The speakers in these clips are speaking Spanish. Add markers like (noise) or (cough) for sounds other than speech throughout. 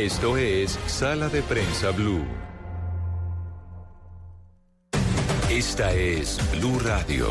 Esto es Sala de Prensa Blue. Esta es Blue Radio.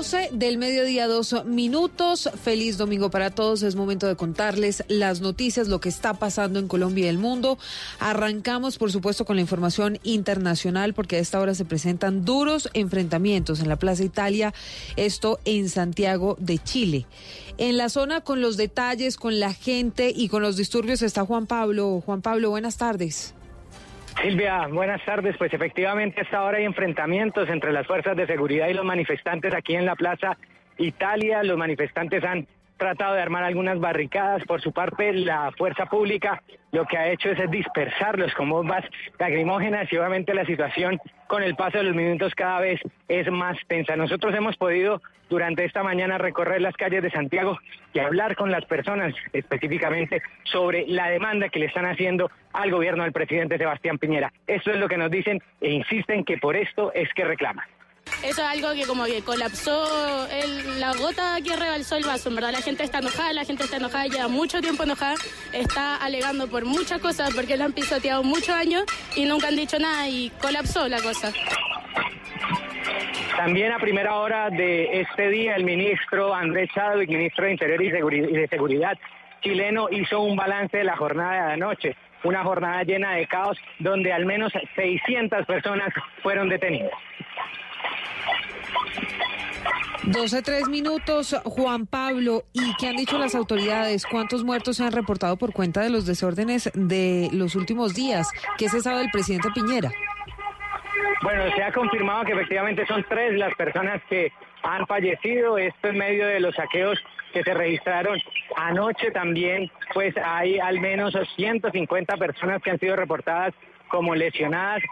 12 del mediodía, dos minutos. Feliz domingo para todos. Es momento de contarles las noticias, lo que está pasando en Colombia y el mundo. Arrancamos, por supuesto, con la información internacional, porque a esta hora se presentan duros enfrentamientos en la Plaza Italia, esto en Santiago de Chile. En la zona, con los detalles, con la gente y con los disturbios, está Juan Pablo. Juan Pablo, buenas tardes. Silvia, buenas tardes. Pues efectivamente, hasta ahora hay enfrentamientos entre las fuerzas de seguridad y los manifestantes aquí en la Plaza Italia. Los manifestantes han tratado de armar algunas barricadas. Por su parte, la fuerza pública lo que ha hecho es dispersarlos con bombas lacrimógenas y obviamente la situación con el paso de los minutos cada vez es más tensa. Nosotros hemos podido durante esta mañana recorrer las calles de Santiago y hablar con las personas específicamente sobre la demanda que le están haciendo al gobierno del presidente Sebastián Piñera. Esto es lo que nos dicen e insisten que por esto es que reclaman. Eso es algo que como que colapsó la gota que rebalsó el vaso, verdad la gente está enojada, la gente está enojada, lleva mucho tiempo enojada, está alegando por muchas cosas porque lo han pisoteado muchos años y nunca han dicho nada y colapsó la cosa. También a primera hora de este día el ministro Andrés Chadwick, ministro de Interior y de Seguridad chileno, hizo un balance de la jornada de anoche una jornada llena de caos donde al menos 600 personas fueron detenidas. 12, tres minutos, Juan Pablo. ¿Y qué han dicho las autoridades? ¿Cuántos muertos se han reportado por cuenta de los desórdenes de los últimos días? ¿Qué se sabe del presidente Piñera? Bueno, se ha confirmado que efectivamente son tres las personas que han fallecido. Esto en medio de los saqueos que se registraron anoche también, pues hay al menos 150 personas que han sido reportadas como lesionadas.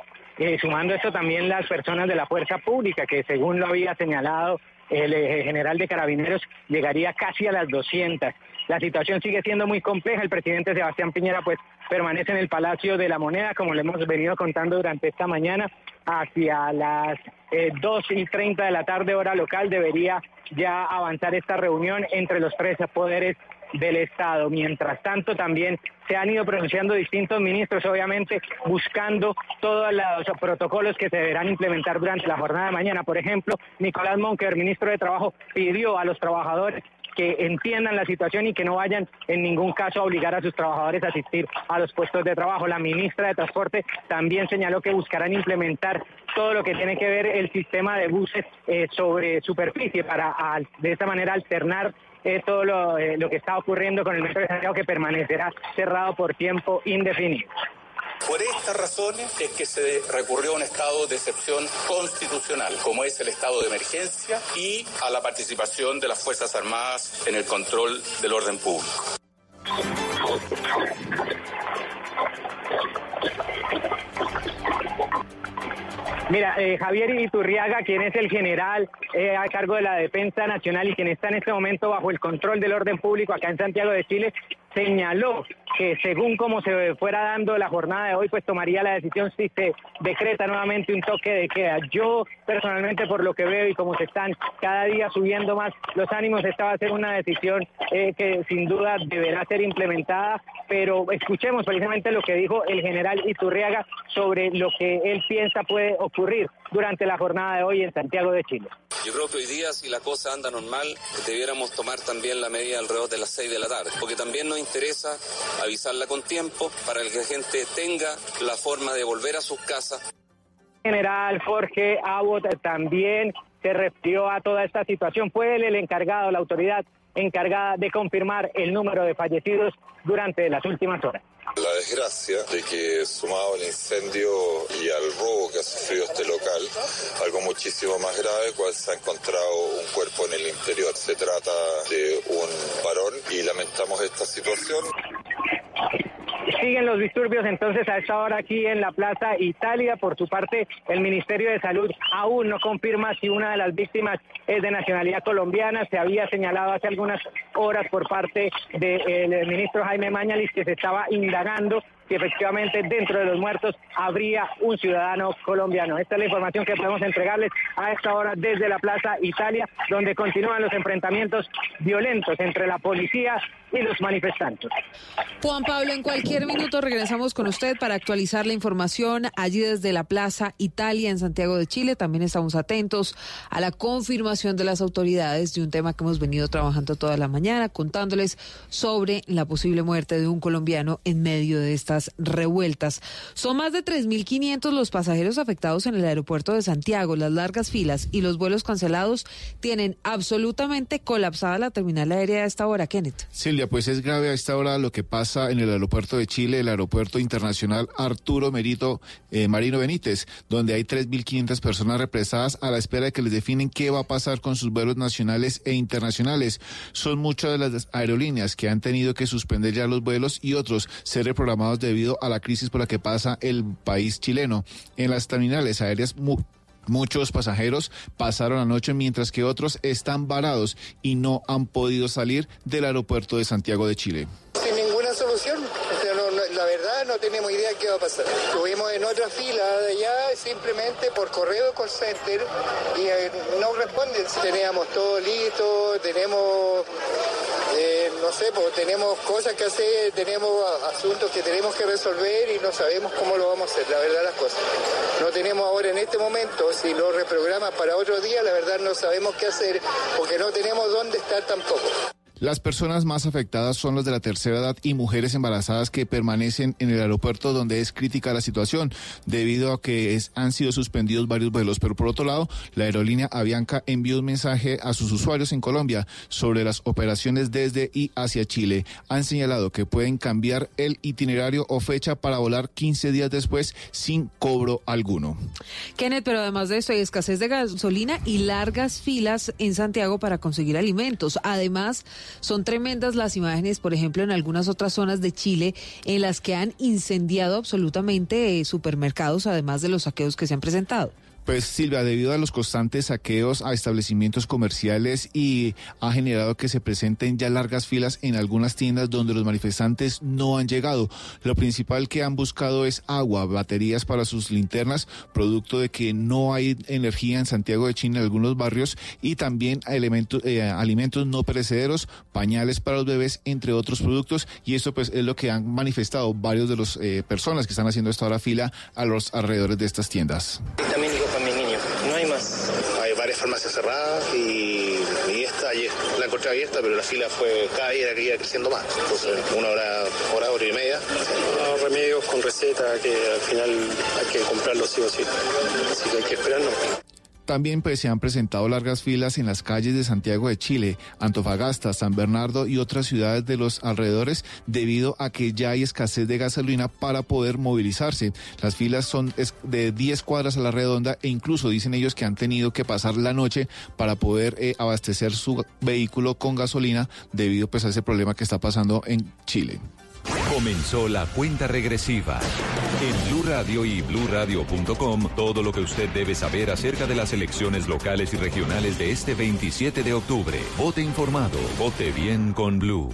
Sumando esto también las personas de la fuerza pública, que según lo había señalado el eh, general de carabineros, llegaría casi a las 200. La situación sigue siendo muy compleja. El presidente Sebastián Piñera pues permanece en el Palacio de la Moneda, como le hemos venido contando durante esta mañana. Hacia las eh, 2 y 30 de la tarde, hora local, debería ya avanzar esta reunión entre los tres poderes del Estado. Mientras tanto, también se han ido pronunciando distintos ministros, obviamente, buscando todos los protocolos que se deberán implementar durante la jornada de mañana. Por ejemplo, Nicolás Monker, ministro de Trabajo, pidió a los trabajadores que entiendan la situación y que no vayan en ningún caso a obligar a sus trabajadores a asistir a los puestos de trabajo. La ministra de Transporte también señaló que buscarán implementar todo lo que tiene que ver el sistema de buses eh, sobre superficie para de esta manera alternar eh, todo lo, eh, lo que está ocurriendo con el metro de Santiago que permanecerá cerrado por tiempo indefinido. Por estas razones es que se recurrió a un estado de excepción constitucional, como es el estado de emergencia y a la participación de las Fuerzas Armadas en el control del orden público. Mira, eh, Javier Iturriaga, quien es el general eh, a cargo de la Defensa Nacional y quien está en este momento bajo el control del orden público acá en Santiago de Chile, señaló que según como se fuera dando la jornada de hoy, pues tomaría la decisión si se decreta nuevamente un toque de queda. Yo personalmente por lo que veo y como se están cada día subiendo más los ánimos, esta va a ser una decisión eh, que sin duda deberá ser implementada, pero escuchemos precisamente lo que dijo el general Iturriaga sobre lo que él piensa puede ocurrir durante la jornada de hoy en Santiago de Chile. Yo creo que hoy día, si la cosa anda normal, debiéramos tomar también la medida alrededor de las 6 de la tarde, porque también nos interesa avisarla con tiempo para que la gente tenga la forma de volver a sus casas. General Jorge Abbott también se refirió a toda esta situación. Fue él el encargado, la autoridad encargada de confirmar el número de fallecidos durante las últimas horas. La desgracia de que sumado al incendio y al robo que ha sufrido este local, algo muchísimo más grave, cual se ha encontrado un cuerpo en el interior. Se trata de un varón y lamentamos esta situación. Siguen los disturbios entonces a esta hora aquí en la Plaza Italia. Por su parte, el Ministerio de Salud aún no confirma si una de las víctimas es de nacionalidad colombiana. Se había señalado hace algunas horas por parte del ministro Jaime Mañalis que se estaba indagando que efectivamente dentro de los muertos habría un ciudadano colombiano. Esta es la información que podemos entregarles a esta hora desde la Plaza Italia, donde continúan los enfrentamientos violentos entre la policía y los manifestantes. Juan Pablo, en cualquier minuto regresamos con usted para actualizar la información allí desde la Plaza Italia en Santiago de Chile. También estamos atentos a la confirmación de las autoridades de un tema que hemos venido trabajando toda la mañana, contándoles sobre la posible muerte de un colombiano en medio de esta revueltas. Son más de 3.500 los pasajeros afectados en el aeropuerto de Santiago. Las largas filas y los vuelos cancelados tienen absolutamente colapsada la terminal aérea a esta hora, Kenneth. Silvia, pues es grave a esta hora lo que pasa en el aeropuerto de Chile, el aeropuerto internacional Arturo Merito eh, Marino Benítez, donde hay 3.500 personas represadas a la espera de que les definen qué va a pasar con sus vuelos nacionales e internacionales. Son muchas de las aerolíneas que han tenido que suspender ya los vuelos y otros ser reprogramados debido a la crisis por la que pasa el país chileno. En las terminales aéreas Muchos pasajeros pasaron la noche mientras que otros están varados y no han podido salir del aeropuerto de Santiago de Chile. Sin ninguna solución. la verdad no tenemos idea de qué va a pasar. Estuvimos en otra fila de allá simplemente por correo call center y eh, no responden. Teníamos todo listo, tenemos no sé, pues tenemos cosas que hacer, tenemos asuntos que tenemos que resolver y no sabemos cómo lo vamos a hacer, la verdad las cosas. No tenemos ahora en este momento, si lo reprograma para otro día, la verdad no sabemos qué hacer porque no tenemos dónde estar tampoco. Las personas más afectadas son las de la tercera edad y mujeres embarazadas que permanecen en el aeropuerto donde es crítica la situación debido a que han sido suspendidos varios vuelos. Pero por otro lado, la aerolínea Avianca envió un mensaje a sus usuarios en Colombia sobre las operaciones desde y hacia Chile. Han señalado que pueden cambiar el itinerario o fecha para volar 15 días después sin cobro alguno. Kenneth, pero además de esto hay escasez de gasolina y largas filas en Santiago para conseguir alimentos. Además, son tremendas las imágenes, por ejemplo, en algunas otras zonas de Chile en las que han incendiado absolutamente eh, supermercados, además de los saqueos que se han presentado. Pues Silvia, debido a los constantes saqueos a establecimientos comerciales y ha generado que se presenten ya largas filas en algunas tiendas donde los manifestantes no han llegado. Lo principal que han buscado es agua, baterías para sus linternas, producto de que no hay energía en Santiago de Chile en algunos barrios y también elementos, eh, alimentos no perecederos, pañales para los bebés, entre otros productos. Y esto pues es lo que han manifestado varios de las eh, personas que están haciendo esta hora fila a los alrededores de estas tiendas mi niño. Farmacias cerradas y, esta es la encontré abierta, pero la fila fue cada día que iba creciendo más. Entonces, una hora, hora, hora y media. No, remedios con receta que al final hay que comprarlos sí o sí. Así que hay que esperarnos. También pues, se han presentado largas filas en las calles de Santiago de Chile, Antofagasta, San Bernardo y otras ciudades de los alrededores debido a que ya hay escasez de gasolina para poder movilizarse. Las filas son de 10 cuadras a la redonda e incluso dicen ellos que han tenido que pasar la noche para poder eh, abastecer su vehículo con gasolina debido pues, a ese problema que está pasando en Chile. Comenzó la cuenta regresiva. En Blue Radio y BlueRadio.com, todo lo que usted debe saber acerca de las elecciones locales y regionales de este 27 de octubre. Vote informado, vote bien con Blue.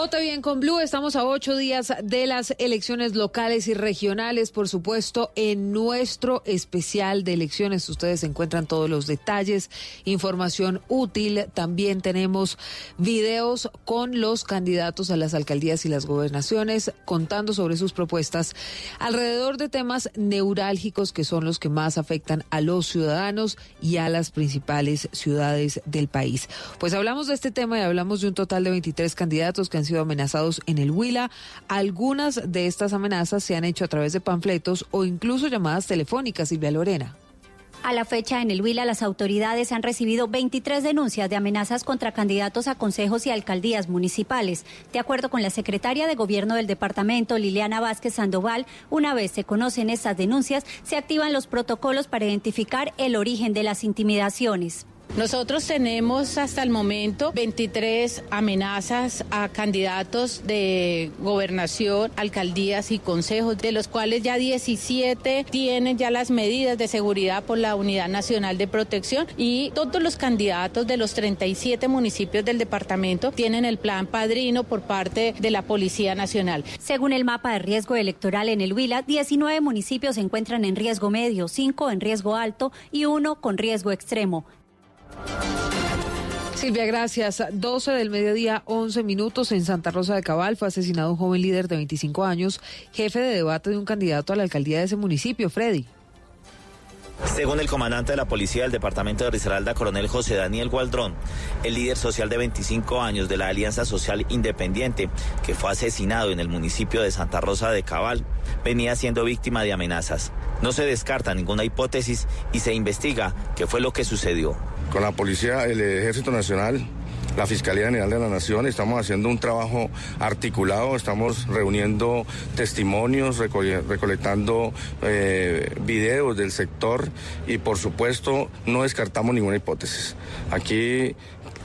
Vote bien con Blue. Estamos a ocho días de las elecciones locales y regionales, por supuesto, en nuestro especial de elecciones. Ustedes encuentran todos los detalles, información útil. También tenemos videos con los candidatos a las alcaldías y las gobernaciones contando sobre sus propuestas alrededor de temas neurálgicos que son los que más afectan a los ciudadanos y a las principales ciudades del país. Pues hablamos de este tema y hablamos de un total de 23 candidatos que han sido amenazados en el Huila. Algunas de estas amenazas se han hecho a través de panfletos o incluso llamadas telefónicas, Silvia Lorena. A la fecha, en el Huila, las autoridades han recibido 23 denuncias de amenazas contra candidatos a consejos y alcaldías municipales. De acuerdo con la secretaria de Gobierno del departamento, Liliana Vázquez Sandoval, una vez se conocen estas denuncias, se activan los protocolos para identificar el origen de las intimidaciones. Nosotros tenemos hasta el momento 23 amenazas a candidatos de gobernación, alcaldías y consejos, de los cuales ya 17 tienen ya las medidas de seguridad por la Unidad Nacional de Protección y todos los candidatos de los 37 municipios del departamento tienen el plan padrino por parte de la Policía Nacional. Según el mapa de riesgo electoral en el Huila, 19 municipios se encuentran en riesgo medio, 5 en riesgo alto y uno con riesgo extremo. Silvia, gracias. 12 del mediodía, 11 minutos en Santa Rosa de Cabal. Fue asesinado un joven líder de 25 años, jefe de debate de un candidato a la alcaldía de ese municipio, Freddy. Según el comandante de la policía del departamento de Risaralda, coronel José Daniel Gualdrón, el líder social de 25 años de la Alianza Social Independiente, que fue asesinado en el municipio de Santa Rosa de Cabal, venía siendo víctima de amenazas. No se descarta ninguna hipótesis y se investiga qué fue lo que sucedió. Con la policía, el Ejército Nacional, la Fiscalía General de la Nación, estamos haciendo un trabajo articulado, estamos reuniendo testimonios, recolectando eh, videos del sector y por supuesto no descartamos ninguna hipótesis. Aquí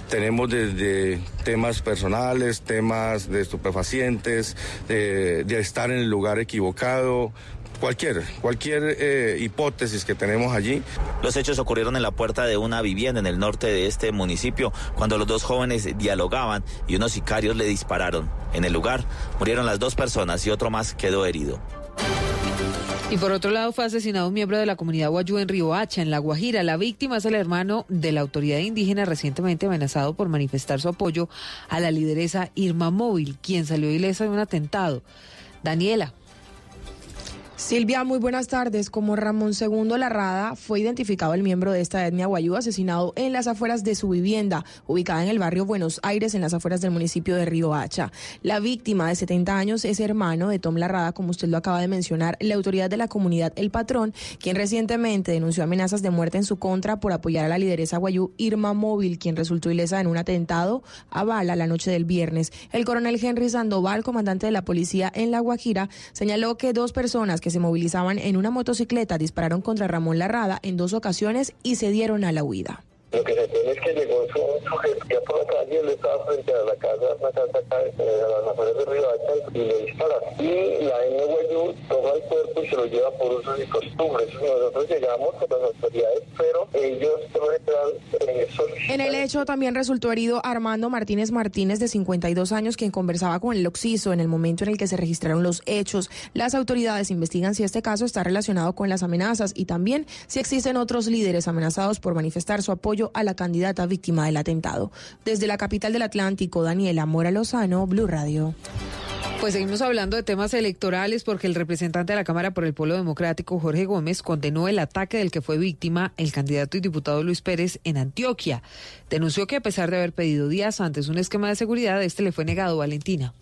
tenemos desde temas personales, temas de estupefacientes, de estar en el lugar equivocado, Cualquier, cualquier eh, hipótesis que tenemos allí. Los hechos ocurrieron en la puerta de una vivienda en el norte de este municipio cuando los dos jóvenes dialogaban y unos sicarios le dispararon. En el lugar murieron las dos personas y otro más quedó herido. Y por otro lado fue asesinado un miembro de la comunidad Guayú en Riohacha, en La Guajira. La víctima es el hermano de la autoridad indígena recientemente amenazado por manifestar su apoyo a la lideresa Irma Móvil, quien salió ilesa de un atentado. Daniela. Silvia, muy buenas tardes. Como Ramón II Larrada fue identificado el miembro de esta etnia guayú asesinado en las afueras de su vivienda, ubicada en el barrio Buenos Aires, en las afueras del municipio de Río Hacha. La víctima de 70 años es hermano de Tom Larrada, como usted lo acaba de mencionar, la autoridad de la comunidad El Patrón, quien recientemente denunció amenazas de muerte en su contra por apoyar a la lideresa guayú Irma Móvil, quien resultó ilesa en un atentado a bala la noche del viernes. El coronel Henry Sandoval, comandante de la policía en La Guajira, señaló que dos personas que se movilizaban en una motocicleta dispararon contra Ramón Larrada en dos ocasiones y se dieron a la huida. Lo que se tiene es que llegó un sujeto que por la calle, él estaba frente a la casa, una casa acá, a las afueras de Riohacha, y le dispara. Y la NYU toma el cuerpo y se lo lleva por usos y costumbres. Nosotros llegamos con las autoridades, pero ellos eh, En el hecho también resultó herido Armando Martínez Martínez, de 52 años, quien conversaba con el Oxiso en el momento en el que se registraron los hechos. Las autoridades investigan si este caso está relacionado con las amenazas y también si existen otros líderes amenazados por manifestar su apoyo a la candidata víctima del atentado. Desde la capital del Atlántico, Daniela Mora Lozano, Blue Radio. Pues seguimos hablando de temas electorales porque el representante de la Cámara por el Pueblo Democrático, Jorge Gómez, condenó el ataque del que fue víctima el candidato y diputado Luis Pérez en Antioquia. Denunció que a pesar de haber pedido días antes un esquema de seguridad, este le fue negado, Valentina.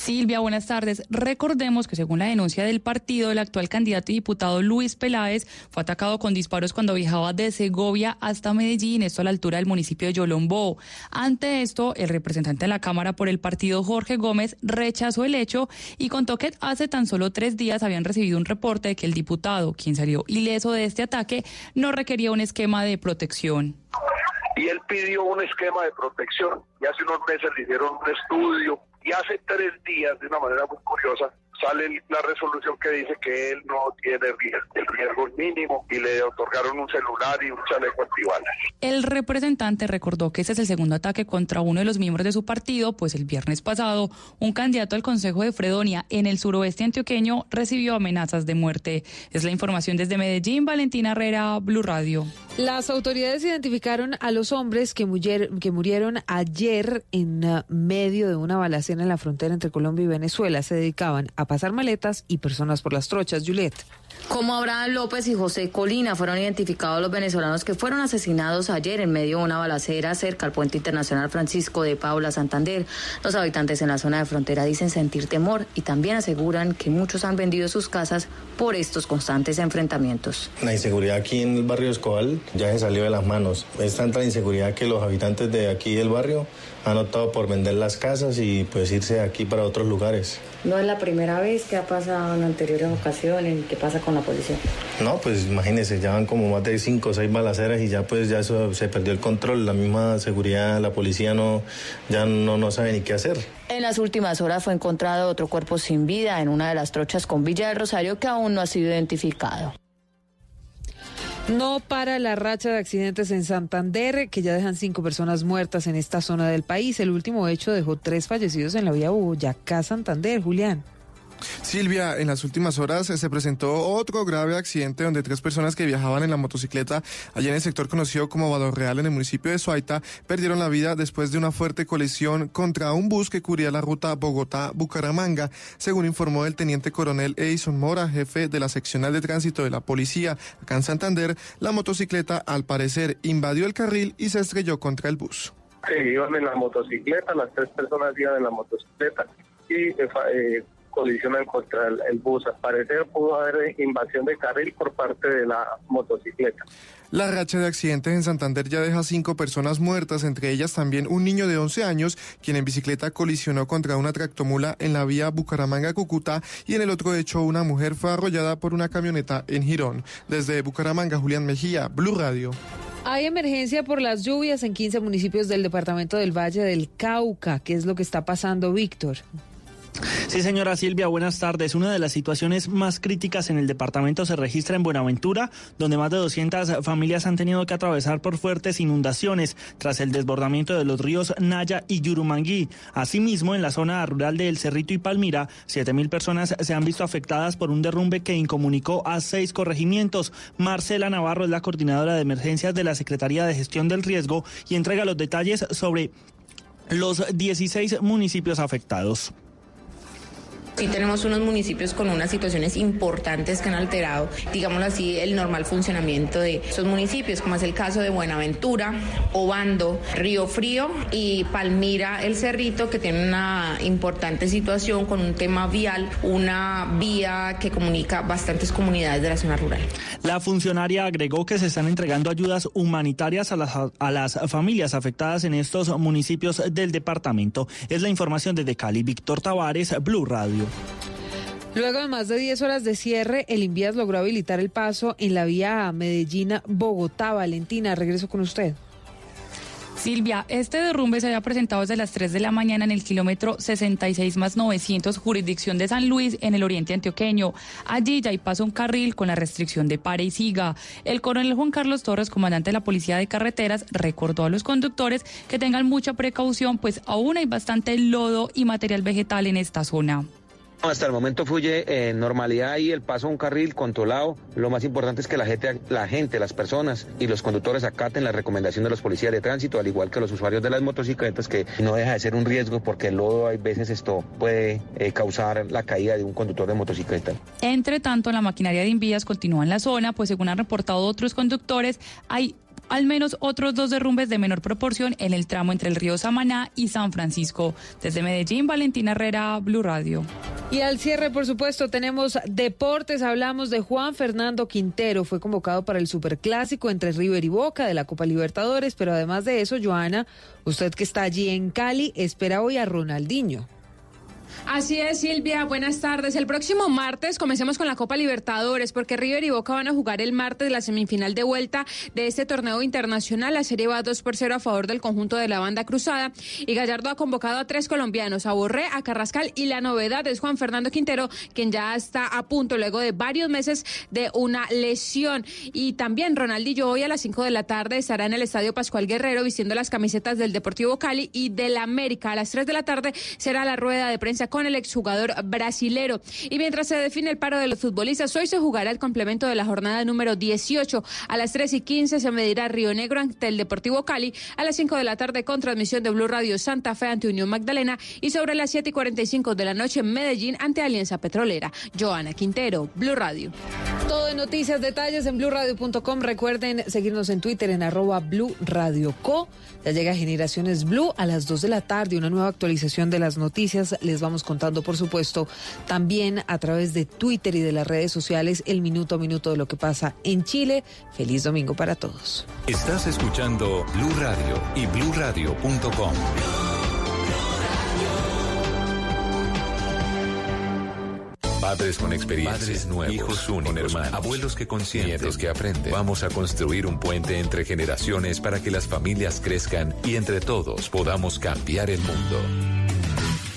Silvia, buenas tardes. Recordemos que según la denuncia del partido, el actual candidato y diputado Luis Peláez fue atacado con disparos cuando viajaba de Segovia hasta Medellín, esto a la altura del municipio de Yolombó. Ante esto, el representante de la Cámara por el partido, Jorge Gómez, rechazó el hecho y contó que hace tan solo tres días habían recibido un reporte de que el diputado, quien salió ileso de este ataque, no requería un esquema de protección y él pidió un esquema de protección y hace unos meses le hicieron un estudio y hace tres días, de una manera muy curiosa, sale la resolución que dice que él no tiene riesgo, el riesgo es mínimo y le otorgaron un celular y un chaleco antibalas. El representante recordó que ese es el segundo ataque contra uno de los miembros de su partido, pues el viernes pasado un candidato al Consejo de Fredonia en el suroeste antioqueño recibió amenazas de muerte. Es la información desde Medellín, Valentina Herrera, Blue Radio. Las autoridades identificaron a los hombres que, que murieron ayer en uh, medio de una balacera en la frontera entre Colombia y Venezuela. Se dedicaban a pasar maletas y personas por las trochas. Juliet. Como Abraham López y José Colina fueron identificados los venezolanos que fueron asesinados ayer en medio de una balacera cerca al puente internacional Francisco de Paula Santander. Los habitantes en la zona de frontera dicen sentir temor y también aseguran que muchos han vendido sus casas por estos constantes enfrentamientos. La inseguridad aquí en el barrio Escobal ya se salió de las manos. Es tanta la inseguridad que los habitantes de aquí del barrio han optado por vender las casas y pues irse de aquí para otros lugares. No es la primera vez que ha pasado en anteriores ocasiones. ¿Qué pasa con la policía? No, pues imagínense, ya van como más de cinco o seis balaceras y ya pues ya eso se perdió el control. La misma seguridad, la policía no, ya no, no sabe ni qué hacer. En las últimas horas fue encontrado otro cuerpo sin vida en una de las trochas con Villa del Rosario que aún no ha sido identificado. No para la racha de accidentes en Santander, que ya dejan cinco personas muertas en esta zona del país. El último hecho dejó tres fallecidos en la vía Boyacá-Santander. Julián. Silvia, en las últimas horas se presentó otro grave accidente donde tres personas que viajaban en la motocicleta allá en el sector conocido como Valor Real en el municipio de Suaita perdieron la vida después de una fuerte colisión contra un bus que cubría la ruta Bogotá-Bucaramanga, según informó el teniente coronel Edison Mora, jefe de la seccional de tránsito de la policía acá en Santander. La motocicleta al parecer invadió el carril y se estrelló contra el bus. Sí, iban en la motocicleta, las tres personas iban en la motocicleta y eh, eh colisionan contra el, bus. Al parecer pudo haber invasión de carril por parte de la motocicleta. La racha de accidentes en Santander ya deja cinco personas muertas, entre ellas también un niño de 11 años, quien en bicicleta colisionó contra una tractomula en la vía Bucaramanga-Cúcuta y en el otro hecho una mujer fue arrollada por una camioneta en Girón. Desde Bucaramanga, Julián Mejía, Blue Radio. Hay emergencia por las lluvias en 15 municipios del departamento del Valle del Cauca. ¿Qué es lo que está pasando, Víctor? Sí, señora Silvia, buenas tardes. Una de las situaciones más críticas en el departamento se registra en Buenaventura, donde más de 200 familias han tenido que atravesar por fuertes inundaciones tras el desbordamiento de los ríos Naya y Yurumangui. Asimismo, en la zona rural de El Cerrito y Palmira, 7.000 personas se han visto afectadas por un derrumbe que incomunicó a seis corregimientos. Marcela Navarro es la coordinadora de emergencias de la Secretaría de Gestión del Riesgo y entrega los detalles sobre los 16 municipios afectados. Sí tenemos unos municipios con unas situaciones importantes que han alterado, digámoslo así, el normal funcionamiento de esos municipios, como es el caso de Buenaventura, Obando, Río Frío y Palmira, el Cerrito, que tiene una importante situación con un tema vial, una vía que comunica bastantes comunidades de la zona rural. La funcionaria agregó que se están entregando ayudas humanitarias a las, a las familias afectadas en estos municipios del departamento. Es la información desde Cali. Víctor Tavares, Blue Radio. Luego de más de 10 horas de cierre, el Invías logró habilitar el paso en la vía Medellín-Bogotá. Valentina, regreso con usted. Silvia, este derrumbe se había presentado desde las 3 de la mañana en el kilómetro 66 más 900, jurisdicción de San Luis, en el oriente antioqueño. Allí ya hay paso un carril con la restricción de pare y siga. El coronel Juan Carlos Torres, comandante de la Policía de Carreteras, recordó a los conductores que tengan mucha precaución, pues aún hay bastante lodo y material vegetal en esta zona. Hasta el momento fluye en normalidad y el paso a un carril controlado. Lo más importante es que la gente, la gente, las personas y los conductores acaten la recomendación de los policías de tránsito, al igual que los usuarios de las motocicletas, que no deja de ser un riesgo porque lodo hay veces esto puede eh, causar la caída de un conductor de motocicleta. Entre tanto, la maquinaria de invías continúa en la zona, pues según han reportado otros conductores, hay al menos otros dos derrumbes de menor proporción en el tramo entre el río Samaná y San Francisco. Desde Medellín, Valentina Herrera, Blue Radio. Y al cierre, por supuesto, tenemos deportes. Hablamos de Juan Fernando Quintero. Fue convocado para el Superclásico entre River y Boca de la Copa Libertadores. Pero además de eso, Joana, usted que está allí en Cali, espera hoy a Ronaldinho. Así es, Silvia. Buenas tardes. El próximo martes comencemos con la Copa Libertadores, porque River y Boca van a jugar el martes la semifinal de vuelta de este torneo internacional. La serie va 2 por 0 a favor del conjunto de la banda cruzada. Y Gallardo ha convocado a tres colombianos, a Borré, a Carrascal y la novedad es Juan Fernando Quintero, quien ya está a punto luego de varios meses de una lesión. Y también Ronaldillo hoy a las 5 de la tarde estará en el Estadio Pascual Guerrero vistiendo las camisetas del Deportivo Cali y del América. A las 3 de la tarde será la rueda de prensa con el exjugador brasilero. Y mientras se define el paro de los futbolistas, hoy se jugará el complemento de la jornada número 18. A las 3 y 15 se medirá Río Negro ante el Deportivo Cali. A las 5 de la tarde con transmisión de Blue Radio Santa Fe ante Unión Magdalena. Y sobre las 7 y 45 de la noche Medellín ante Alianza Petrolera. Joana Quintero, Blue Radio. Todo en noticias, detalles en blurradio.com. Recuerden seguirnos en Twitter en arroba Blue Radio Co. Ya llega Generaciones Blue a las 2 de la tarde. Una nueva actualización de las noticias. Les vamos contando, por supuesto, también a través de Twitter y de las redes sociales el minuto a minuto de lo que pasa en Chile. Feliz domingo para todos. Estás escuchando Blue Radio y bluradio.com. Padres con experiencia, padres nuevos, hijos únicos, hermanos, abuelos que consienten, nietos que aprenden. Vamos a construir un puente entre generaciones para que las familias crezcan y entre todos podamos cambiar el mundo.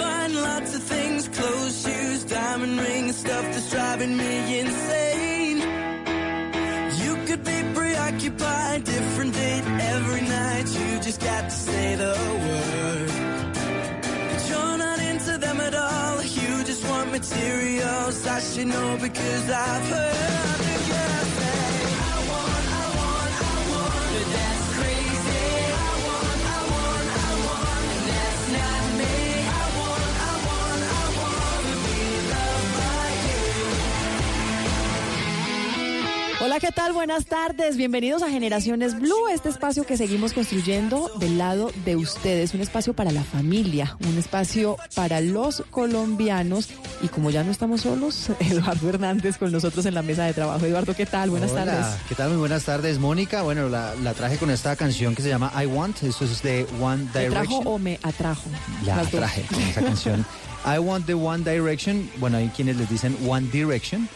Lots of things, clothes, shoes, diamond ring, stuff that's driving me insane. You could be preoccupied, different date every night. You just got to say the word. But you're not into them at all. You just want materials. I should know because I've heard Hola, ¿qué tal? Buenas tardes. Bienvenidos a Generaciones Blue, este espacio que seguimos construyendo del lado de ustedes. Un espacio para la familia, un espacio para los colombianos. Y como ya no estamos solos, (laughs) Eduardo Hernández con nosotros en la mesa de trabajo. Eduardo, ¿qué tal? Buenas Hola, tardes. ¿Qué tal? Muy buenas tardes, Mónica. Bueno, la, la traje con esta canción que se llama I Want. Esto es de One ¿Me trajo Direction. o me atrajo? La Las dos. traje con esa canción. (laughs) I Want the One Direction. Bueno, hay quienes les dicen One Direction.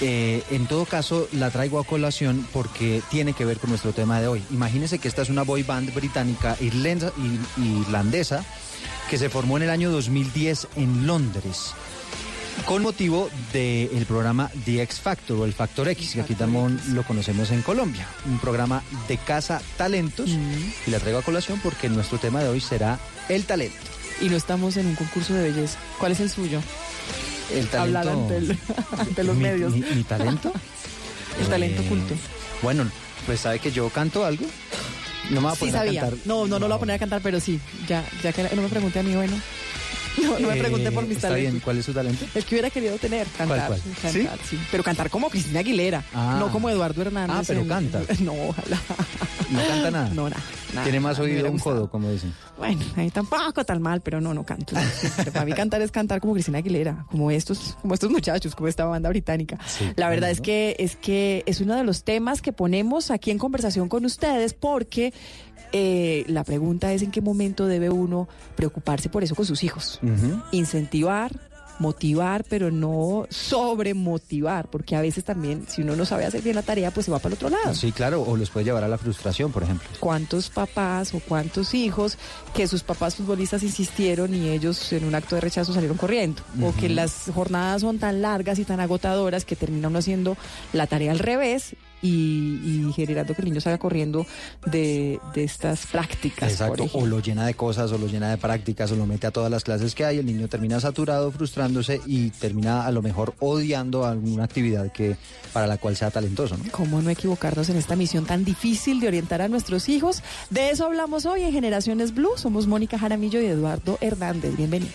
Eh, en todo caso, la traigo a colación porque tiene que ver con nuestro tema de hoy. Imagínense que esta es una boy band británica irlanda- ir- irlandesa que se formó en el año 2010 en Londres con motivo del programa The X Factor o el Factor X, que aquí también lo conocemos en Colombia. Un programa de casa talentos. Y la traigo a colación porque nuestro tema de hoy será el talento. Y no estamos en un concurso de belleza. ¿Cuál es el suyo? El talento. Hablar ante, el- (laughs) ante los Mi- medios. Mi, mi talento. El talento Eh, oculto. Bueno, pues sabe que yo canto algo. No me voy a Sí poner a sabía. cantar. No, no, no, lo voy a poner a cantar, pero sí. Ya, ya que no me pregunté a mí, bueno. (laughs) No, no me Eh, pregunté por mis está talentos. bien, ¿cuál es su talento? El que hubiera querido tener, cantar. cuál? Cantar, ¿Sí? Pero cantar como Cristina Aguilera, Ah. no como Eduardo Hernández. Ah, pero el- canta. (laughs) No, ojalá. No canta nada. No, nada. nada, Tiene más nada, oído un codo, como dicen. Bueno, ahí tampoco tan mal, pero no, no canto. Pero para mí cantar es cantar como Cristina Aguilera, como estos, como estos muchachos, como esta banda británica. La verdad es que es que es uno de los temas que ponemos aquí en conversación con ustedes porque eh, la pregunta es en qué momento debe uno preocuparse por eso con sus hijos. Incentivar, motivar, pero no sobremotivar, porque a veces también si uno no sabe hacer bien la tarea, pues se va para el otro lado. Sí, claro, o los puede llevar a la frustración, por ejemplo. cuántos papás o cuántos hijos que sus papás futbolistas insistieron y ellos en un acto de rechazo salieron corriendo. O que las jornadas son tan largas y tan agotadoras que termina uno haciendo la tarea al revés y, y generando que el niño salga corriendo de, de estas prácticas. Exacto, o lo llena de cosas, o lo llena de prácticas, o lo mete a todas las clases que hay, el niño termina saturado, frustrándose y termina a lo mejor odiando alguna actividad que para la cual sea talentoso, ¿no? ¿Cómo no equivocarnos en esta misión tan difícil de orientar a nuestros hijos? De eso hablamos hoy en Generaciones Blue. Somos Mónica Jaramillo y Eduardo Hernández. Bienvenidos.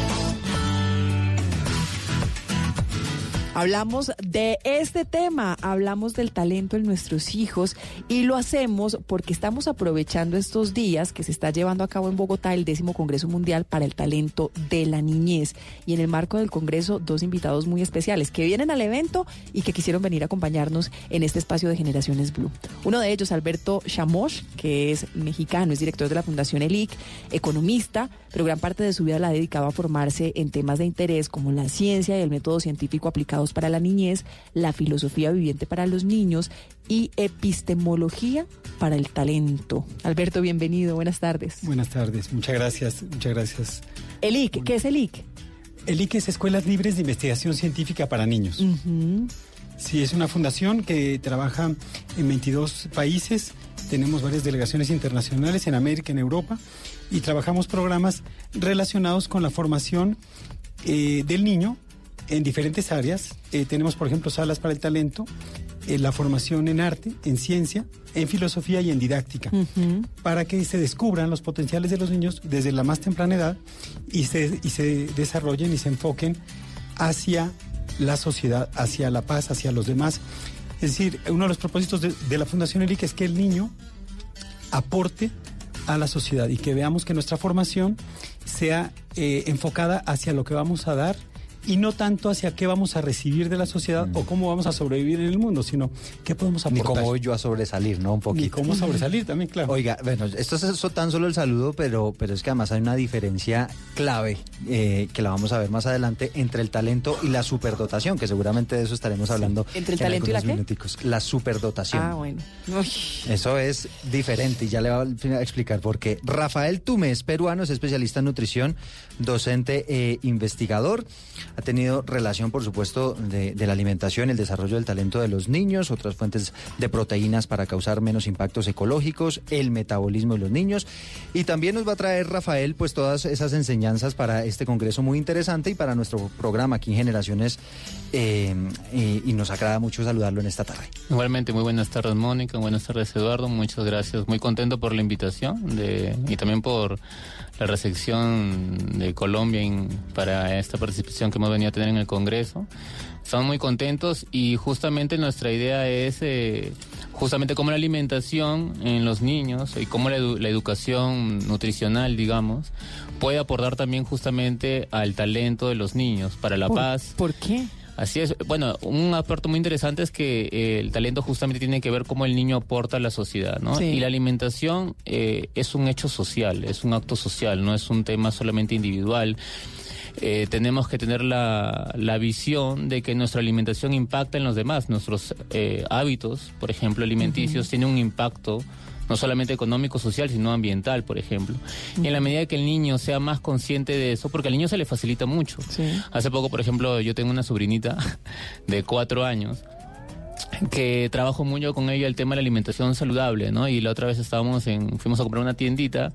Hablamos de este tema, hablamos del talento en nuestros hijos y lo hacemos porque estamos aprovechando estos días que se está llevando a cabo en Bogotá el décimo Congreso Mundial para el Talento de la Niñez. Y en el marco del Congreso, dos invitados muy especiales que vienen al evento y que quisieron venir a acompañarnos en este espacio de Generaciones Blue. Uno de ellos, Alberto Chamosh, que es mexicano, es director de la Fundación ELIC, economista, pero gran parte de su vida la ha dedicado a formarse en temas de interés como la ciencia y el método científico para la niñez, la filosofía viviente para los niños y epistemología para el talento. Alberto, bienvenido, buenas tardes. Buenas tardes, muchas gracias, muchas gracias. ELIC, ¿qué es ELIC? El IC es Escuelas Libres de Investigación Científica para Niños. Sí, es una fundación que trabaja en 22 países. Tenemos varias delegaciones internacionales en América, en Europa, y trabajamos programas relacionados con la formación eh, del niño en diferentes áreas. Eh, tenemos, por ejemplo, salas para el talento, eh, la formación en arte, en ciencia, en filosofía y en didáctica, para que se descubran los potenciales de los niños desde la más temprana edad y se, y se desarrollen y se enfoquen hacia la sociedad, hacia la paz, hacia los demás. Es decir, uno de los propósitos de, de la Fundación ELIC es que el niño aporte a la sociedad y que veamos que nuestra formación sea eh, enfocada hacia lo que vamos a dar y no tanto hacia qué vamos a recibir de la sociedad o cómo vamos a sobrevivir en el mundo, sino qué podemos Ni aportar. cómo voy yo a sobresalir, ¿no? Un poquito. Ni cómo sobresalir también, claro. Oiga, bueno, esto es eso tan solo el saludo, pero, pero es que además hay una diferencia clave eh, que la vamos a ver más adelante entre el talento y la superdotación, que seguramente de eso estaremos hablando. ¿Entre el en talento y la algunos qué? minuticos. La superdotación. Ah, bueno. Uy. Eso es diferente y ya le voy a explicar por qué. Rafael Tumes, peruano, es especialista en nutrición, docente e investigador. Ha tenido relación, por supuesto, de, la alimentación, el desarrollo del talento de los niños, otras fuentes de proteínas para causar menos impactos ecológicos, el metabolismo de los niños. Y también nos va a traer Rafael, pues todas esas enseñanzas para este congreso muy interesante y para nuestro programa aquí en Generaciones. eh, y- y nos agrada mucho saludarlo en esta tarde. Igualmente, muy buenas tardes Mónica, buenas tardes Eduardo, muchas gracias. Muy contento por la invitación y también por la recepción de Colombia en- para esta participación que hemos venido a tener en el Congreso. Estamos muy contentos y justamente nuestra idea es eh, justamente cómo la alimentación en los niños y cómo la, edu- la educación nutricional, digamos, puede aportar también justamente al talento de los niños para la ¿Por- paz. ¿Por qué? Así es. Bueno, un aspecto muy interesante es que eh, el talento justamente tiene que ver cómo el niño aporta a la sociedad, ¿no? Sí. Y la alimentación eh, es un hecho social, es un acto social, no es un tema solamente individual. Eh, tenemos que tener la, la visión de que nuestra alimentación impacta en los demás. Nuestros eh, hábitos, por ejemplo, alimenticios, tienen un impacto no solamente económico, social, sino ambiental, por ejemplo. Y en la medida que el niño sea más consciente de eso, porque al niño se le facilita mucho. Hace poco, por ejemplo, yo tengo una sobrinita (laughs) de cuatro años que trabajo mucho con ella el tema de la alimentación saludable, ¿no? Y la otra vez estábamos en, fuimos a comprar una tiendita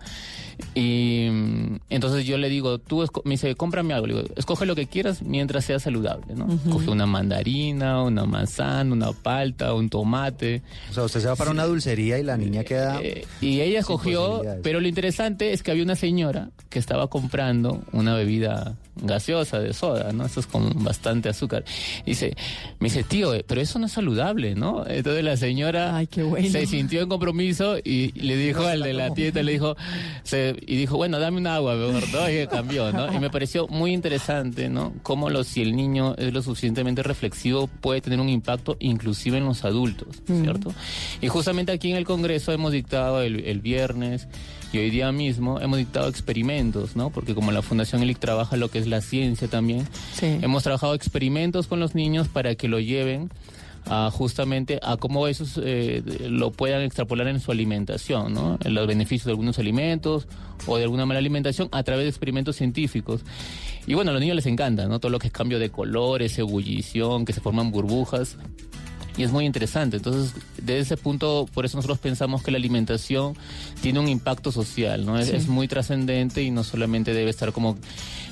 y mm, entonces yo le digo, tú, me dice, cómprame algo. Le digo, escoge lo que quieras mientras sea saludable, ¿no? Ujú. Coge una mandarina, una manzana, una palta, un tomate. O sea, usted se va para una dulcería y la niña queda... Eh, Y ella escogió, pero lo interesante es que había una señora que estaba comprando una bebida gaseosa de soda, ¿no? Eso es con bastante azúcar. Dice, me dice, tío, eh, pero eso no es saludable, ¿no? Entonces la señora se sintió en compromiso y le dijo al de la tienda, le dijo, se- y dijo, bueno, dame un agua, mejor, ¿no? Y cambió, ¿no? Y me pareció muy interesante, ¿no? Cómo lo, si el niño es lo suficientemente reflexivo puede tener un impacto inclusive en los adultos. ¿cierto? Y justamente aquí en el Congreso hemos dictado el, el viernes y hoy día mismo hemos dictado experimentos, ¿no? Porque como la Fundación ELIC trabaja lo que es la ciencia también, hemos trabajado experimentos con los niños para que lo lleven a justamente a cómo esos eh, lo puedan extrapolar en su alimentación, ¿no? En los beneficios de algunos alimentos o de alguna mala alimentación a través de experimentos científicos. Y bueno, a los niños les encanta, ¿no? Todo lo que es cambio de colores, ebullición, que se forman burbujas. Y es muy interesante. Entonces, desde ese punto, por eso nosotros pensamos que la alimentación tiene un impacto social, ¿no? Es, Sí. es muy trascendente y no solamente debe estar como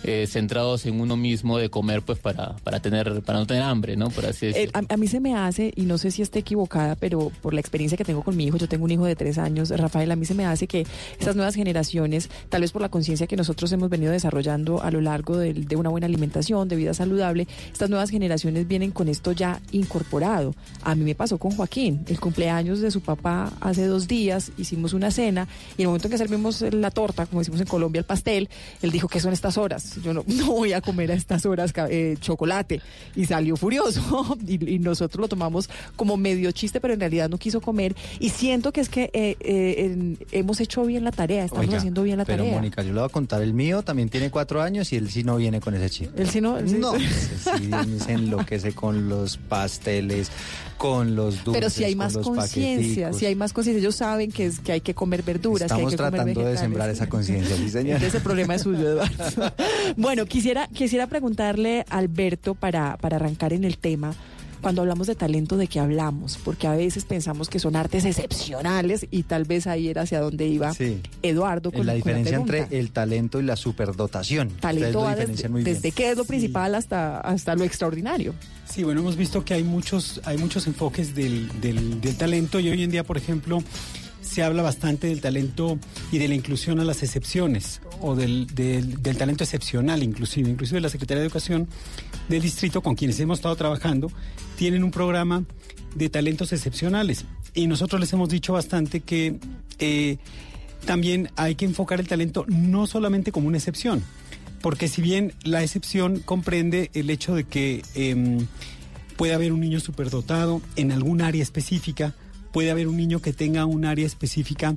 eh, centrados en uno mismo de comer, pues para, para tener, para no tener hambre, ¿no? Por así Eh, decirlo. a, a mí se me hace, y no sé si esté equivocada, pero por la experiencia que tengo con mi hijo, yo tengo un hijo de tres años, Rafael, a mí se me hace que estas nuevas generaciones, tal vez por la conciencia que nosotros hemos venido desarrollando a lo largo de, una buena alimentación, de vida saludable, estas nuevas generaciones vienen con esto ya incorporado. A mí me pasó con Joaquín, el cumpleaños de su papá hace dos días, hicimos una cena, y en el momento en que servimos la torta, como decimos en Colombia, el pastel, él dijo, ¿qué son estas horas? Yo no, (laughs) no voy a comer a estas horas eh, chocolate. Y salió furioso. (laughs) y, y nosotros lo tomamos como medio chiste, pero en realidad no quiso comer. Y siento que es que eh, eh, hemos hecho bien la tarea, estamos Oiga, haciendo bien la pero tarea. Mónica, yo le voy a contar, el mío también tiene cuatro años y él sí no viene con ese chip. Él sí no. sí- No, (laughs) ese sí se enloquece con los pasteles, con los dulces, Pero si hay más conciencia, si hay más conciencia, ellos saben que, es, que hay que comer verduras, que hay Estamos comer tratando de sembrar esa conciencia, sí, señor. Ese problema es suyo, Eduardo. Bueno, quisiera, quisiera preguntarle a Alberto para, para arrancar en el tema. Cuando hablamos de talento, ¿de qué hablamos? Porque a veces pensamos que son artes excepcionales y tal vez ahí era hacia donde iba Sí. Eduardo con la con diferencia entre el talento y la superdotación. Talento va desde, muy desde qué es lo principal hasta, hasta lo extraordinario. Sí, bueno, hemos visto que hay muchos, hay muchos enfoques del, del- del talento y hoy en día, por ejemplo, se habla bastante del talento y de la inclusión a las excepciones o del, del- talento excepcional inclusive. Inclusive la Secretaría de Educación del Distrito, con quienes hemos estado trabajando, tienen un programa de talentos excepcionales. Y nosotros les hemos dicho bastante que eh, también hay que enfocar el talento no solamente como una excepción, porque si bien la excepción comprende el hecho de que em, puede haber un niño superdotado en algún área específica, puede haber un niño que tenga un área específica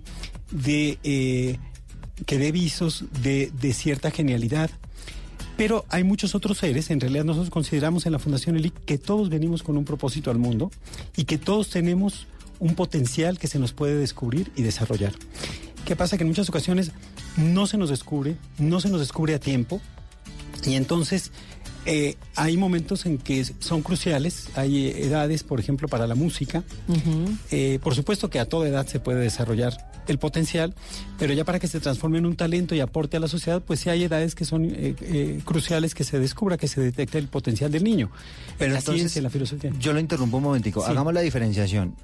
de eh, que dé visos de, de cierta genialidad. Pero hay muchos otros seres, en realidad nosotros consideramos en la Fundación ELIC que todos venimos con un propósito al mundo y que todos tenemos un potencial que se nos puede descubrir y desarrollar. ¿Qué pasa? Que en muchas ocasiones no se nos descubre, no se nos descubre a tiempo y entonces eh, hay momentos en que son cruciales, hay edades, por ejemplo, para la música. Eh, por supuesto que a toda edad se puede desarrollar el potencial, pero ya para que se transforme en un talento y aporte a la sociedad, pues sí hay edades que son eh, eh, cruciales que se descubra, que se detecte el potencial del niño. Pero en la entonces, ciencia, en la filosofía. Yo lo interrumpo un momentico. Sí. Hagamos la diferenciación.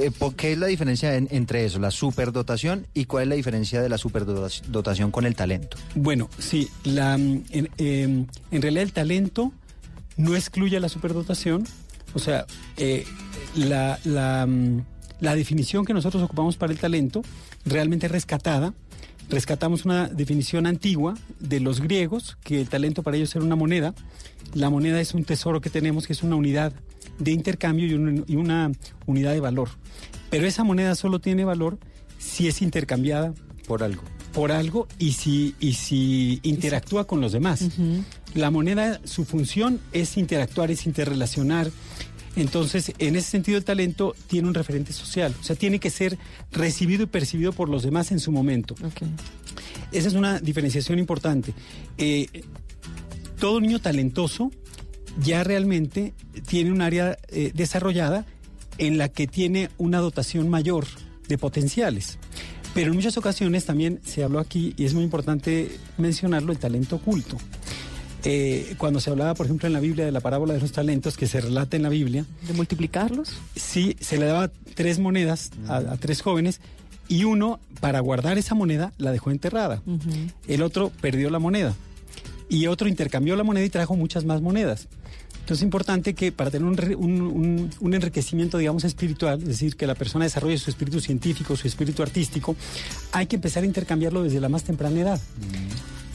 Eh, ¿por ¿Qué es la diferencia en- entre eso, la superdotación y cuál es la diferencia de la superdotación con el talento? Bueno, sí, la, mm, en, em, en realidad el talento no excluye a la superdotación. O sea, eh, la, mm, la definición que nosotros ocupamos para el talento realmente es rescatada. Rescatamos una definición antigua de los griegos, que el talento para ellos era una moneda. La moneda es un tesoro que tenemos, que es una unidad de intercambio y, un- y una unidad de valor. Pero esa moneda solo tiene valor si es intercambiada por algo. Por algo y si, y si interactúa con los demás. La moneda, su función es interactuar, es interrelacionar. Entonces, en ese sentido, el talento tiene un referente social. O sea, tiene que ser recibido y percibido por los demás en su momento. Esa es una diferenciación importante. Eh, todo niño talentoso ya realmente tiene un área eh, desarrollada en la que tiene una dotación mayor de potenciales. Pero en muchas ocasiones también se habló aquí, y es muy importante mencionarlo, el talento oculto. Eh, cuando se hablaba, por ejemplo, en la Biblia de la parábola de los talentos, que se relata en la Biblia. ¿De multiplicarlos? Sí, se le daba tres monedas a, a tres jóvenes y uno, para guardar esa moneda, la dejó enterrada. El otro perdió la moneda. Y otro intercambió la moneda y trajo muchas más monedas. Entonces es importante que para tener un, un- un- un enriquecimiento, digamos, espiritual, es decir, que la persona desarrolle su espíritu científico, su espíritu artístico, hay que empezar a intercambiarlo desde la más temprana edad.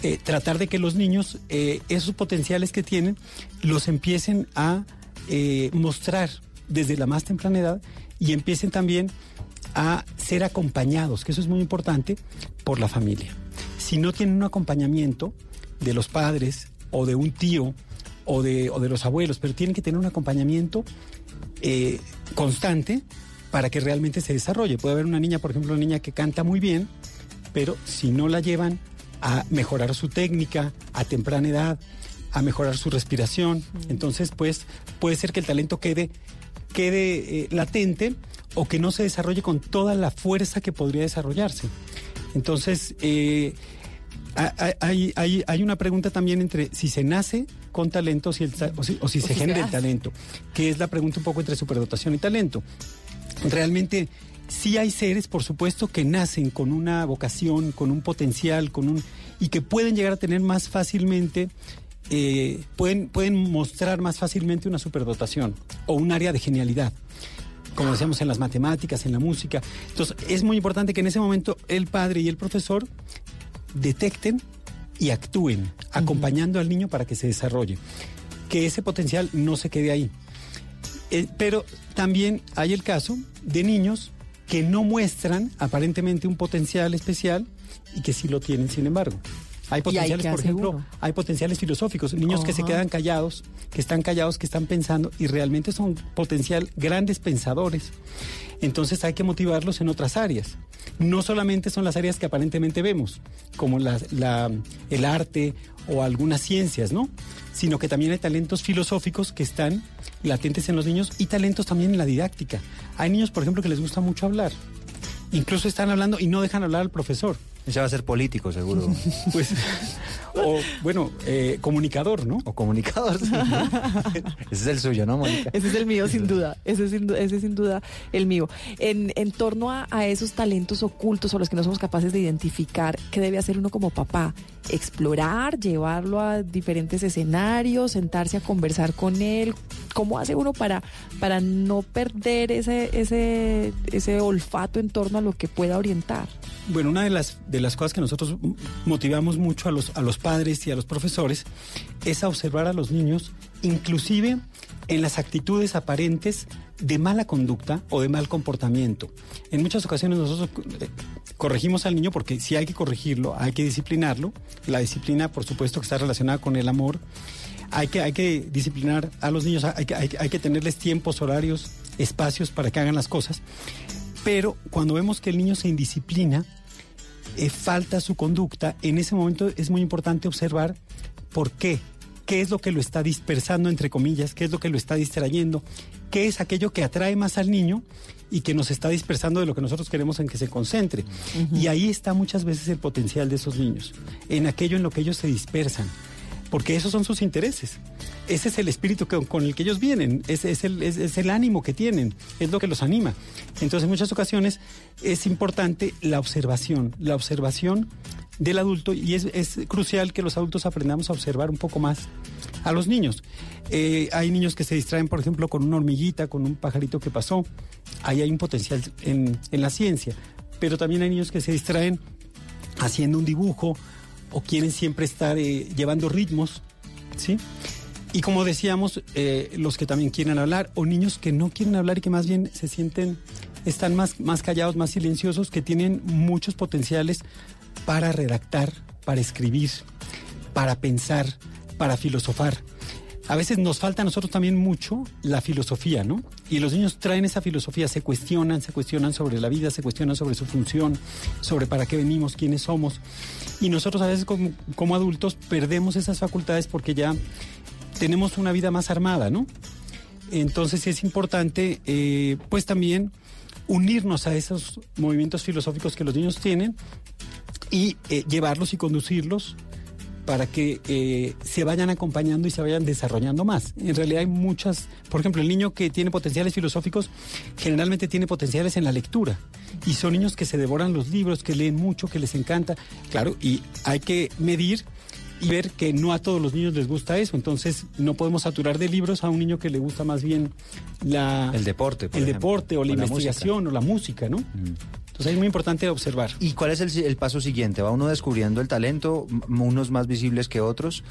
Eh, tratar de que los niños, eh, esos potenciales que tienen, los empiecen a eh, mostrar desde la más temprana edad y empiecen también a ser acompañados, que eso es muy importante, por la familia. Si no tienen un acompañamiento de los padres o de un tío o de, o de los abuelos, pero tienen que tener un acompañamiento eh, constante para que realmente se desarrolle. Puede haber una niña, por ejemplo, una niña que canta muy bien, pero si no la llevan a mejorar su técnica a temprana edad, a mejorar su respiración, entonces pues puede ser que el talento quede, quede eh, latente o que no se desarrolle con toda la fuerza que podría desarrollarse. Entonces, eh, ha- ha- hay, hay, hay una pregunta también entre si se nace con talento si el ta- o si, o si O se si se genera el talento, que es la pregunta un poco entre superdotación y talento. Realmente sí hay seres, por supuesto, que nacen con una vocación, con un potencial, con un y que pueden llegar a tener más fácilmente, eh, pueden, pueden mostrar más fácilmente una superdotación o un área de genialidad como decíamos en las matemáticas, en la música. Entonces, es muy importante que en ese momento el padre y el profesor detecten y actúen, acompañando al niño para que se desarrolle. Que ese potencial no se quede ahí. Eh, pero también hay el caso de niños que no muestran aparentemente un potencial especial y que sí lo tienen, sin embargo. Hay ¿Y ahí potenciales, por ejemplo, uno? hay potenciales filosóficos, niños que se quedan callados, que están callados, que están pensando y realmente son potencial grandes pensadores. Entonces hay que motivarlos en otras áreas. No solamente son las áreas que aparentemente vemos, como la- la- el arte o algunas ciencias, ¿no? Sino que también hay talentos filosóficos que están latentes en los niños y talentos también en la didáctica. Hay niños, por ejemplo, que les gusta mucho hablar. Incluso están hablando y no dejan hablar al profesor. Ese va a ser político, seguro. (laughs) Pues, o bueno, eh, comunicador, ¿no? O comunicador, sí. (laughs) Ese es el suyo, ¿no, Mónica? Ese es el mío, sin duda. Ese es sin, ese es sin duda el mío. En, en torno a, a esos talentos ocultos o los que no somos capaces de identificar, ¿qué debe hacer uno como papá? Explorar, llevarlo a diferentes escenarios, sentarse a conversar con él. ¿Cómo hace uno para, para no perder ese, ese, ese olfato en torno a lo que pueda orientar? Bueno, una de las, de las cosas que nosotros motivamos mucho a los, a los padres y a los profesores es a observar a los niños, inclusive en las actitudes aparentes de mala conducta o de mal comportamiento. En muchas ocasiones nosotros eh, corregimos al niño porque si hay que corregirlo, hay que disciplinarlo. La disciplina, por supuesto, que está relacionada con el amor. Hay que, hay que disciplinar a los niños, hay, que- hay que tenerles tiempos, horarios, espacios para que hagan las cosas. Pero cuando vemos que el niño se indisciplina, eh, falta su conducta, en ese momento es muy importante observar por qué, qué es lo que lo está dispersando, entre comillas, qué es lo que lo está distrayendo, qué es aquello que atrae más al niño y que nos está dispersando de lo que nosotros queremos en que se concentre. Y ahí está muchas veces el potencial de esos niños, en aquello en lo que ellos se dispersan, porque esos son sus intereses. Ese es el espíritu que- con el que ellos vienen, es el, es- es el ánimo que tienen, es lo que los anima. Entonces, en muchas ocasiones es importante la observación, la observación del adulto y es, es crucial que los adultos aprendamos a observar un poco más a los niños. Eh, hay niños que se distraen, por ejemplo, con una hormiguita, con un pajarito que pasó. Ahí hay un potencial en, en la ciencia. Pero también hay niños que se distraen haciendo un dibujo o quieren siempre estar eh, llevando ritmos, ¿sí? Y como decíamos, eh, los que también quieren hablar o niños que no quieren hablar y que más bien se sienten, están más, más callados, más silenciosos, que tienen muchos potenciales para redactar, para escribir, para pensar, para filosofar. A veces nos falta a nosotros también mucho la filosofía, ¿no? Y los niños traen esa filosofía, se cuestionan, se cuestionan sobre la vida, se cuestionan sobre su función, sobre para qué venimos, quiénes somos. Y nosotros a veces como, como adultos perdemos esas facultades porque ya tenemos una vida más armada, ¿no? Entonces es importante, eh, pues también unirnos a esos movimientos filosóficos que los niños tienen y eh, llevarlos y conducirlos para que eh, se vayan acompañando y se vayan desarrollando más. En realidad hay muchas, por ejemplo, el niño que tiene potenciales filosóficos generalmente tiene potenciales en la lectura y son niños que se devoran los libros, que leen mucho, que les encanta, claro, y hay que medir y ver que no a todos los niños les gusta eso, entonces no podemos saturar de libros a un niño que le gusta más bien la el deporte, por el ejemplo, deporte o la o la investigación o la música, ¿no? Entonces es muy importante observar. ¿Y cuál es el, el paso siguiente? ¿Va uno descubriendo el talento, unos más visibles que otros?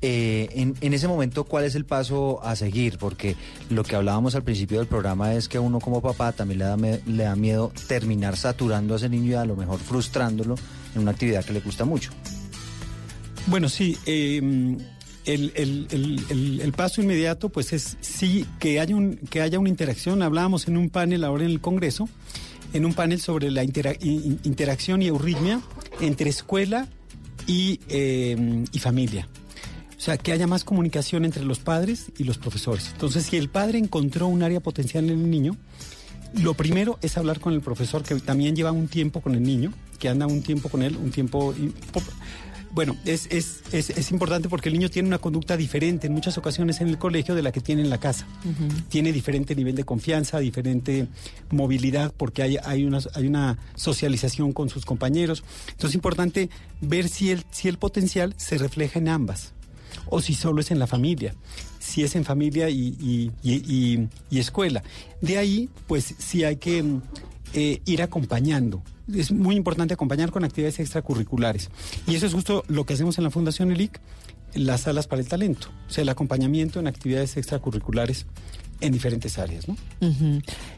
Eh, en, en ese momento, ¿cuál es el paso a seguir? Porque lo que hablábamos al principio del programa es que uno como papá también le da, me- le da miedo terminar saturando a ese niño y a lo mejor frustrándolo en una actividad que le gusta mucho. Bueno, sí. eh, el, el- el- el- el paso inmediato, pues es sí que haya, un, que haya una interacción. Hablábamos en un panel ahora en el Congreso, en un panel sobre la intera- in- interacción y euritmia entre escuela eh, y familia. O sea, que haya más comunicación entre los padres y los profesores. Entonces, si el padre encontró un área potencial en el niño, lo primero es hablar con el profesor que también lleva un tiempo con el niño, que anda un tiempo con él, un tiempo... Bueno, es, es, es, es importante porque el niño tiene una conducta diferente en muchas ocasiones en el colegio de la que tiene en la casa. Tiene diferente nivel de confianza, diferente movilidad porque hay, hay, una, hay una socialización con sus compañeros. Entonces es importante ver si el, si el potencial se refleja en ambas o si solo es en la familia, si es en familia y, y- y- y- escuela. De ahí, pues sí hay que eh, ir acompañando. Es muy importante acompañar con actividades extracurriculares. Y eso es justo lo que hacemos en la Fundación ELIC, las salas para el talento, o sea, el acompañamiento en actividades extracurriculares en diferentes áreas, ¿no?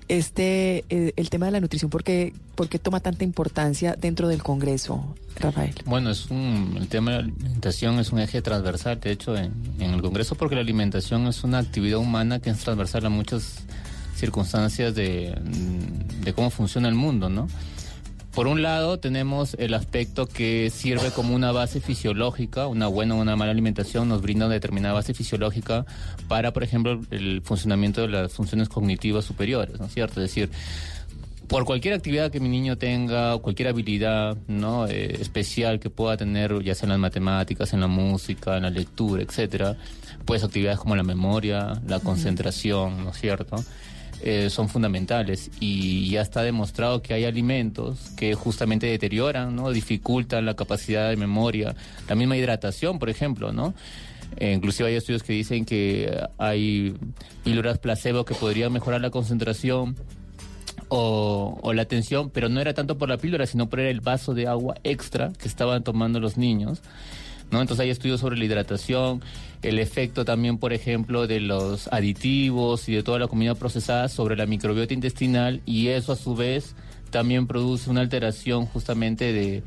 Este, eh, el tema de la nutrición, ¿por qué, por qué toma tanta importancia dentro del Congreso, Rafael? Bueno, es un, el tema de la alimentación es un eje transversal, de hecho, en, en el Congreso, porque la alimentación es una actividad humana que es transversal a muchas circunstancias de, de cómo funciona el mundo, ¿no? Por un lado, tenemos el aspecto que sirve como una base fisiológica, una buena o una mala alimentación nos brinda una determinada base fisiológica para, por ejemplo, el funcionamiento de las funciones cognitivas superiores, ¿no es cierto? Es decir, por cualquier actividad que mi niño tenga, cualquier habilidad ¿no? Eh, especial que pueda tener, ya sea en las matemáticas, en la música, en la lectura, etcétera, pues actividades como la memoria, la concentración, ¿no es cierto? Eh, son fundamentales y ya está demostrado que hay alimentos que justamente deterioran, ¿no? dificultan la capacidad de memoria, la misma hidratación, por ejemplo, ¿no? Eh, inclusive hay estudios que dicen que hay píldoras placebo que podrían mejorar la concentración o, o la atención, pero no era tanto por la píldora, sino por el vaso de agua extra que estaban tomando los niños. ¿No? Entonces hay estudios sobre la hidratación, el efecto también, por ejemplo, de los aditivos y de toda la comida procesada sobre la microbiota intestinal y eso a su vez también produce una alteración justamente de,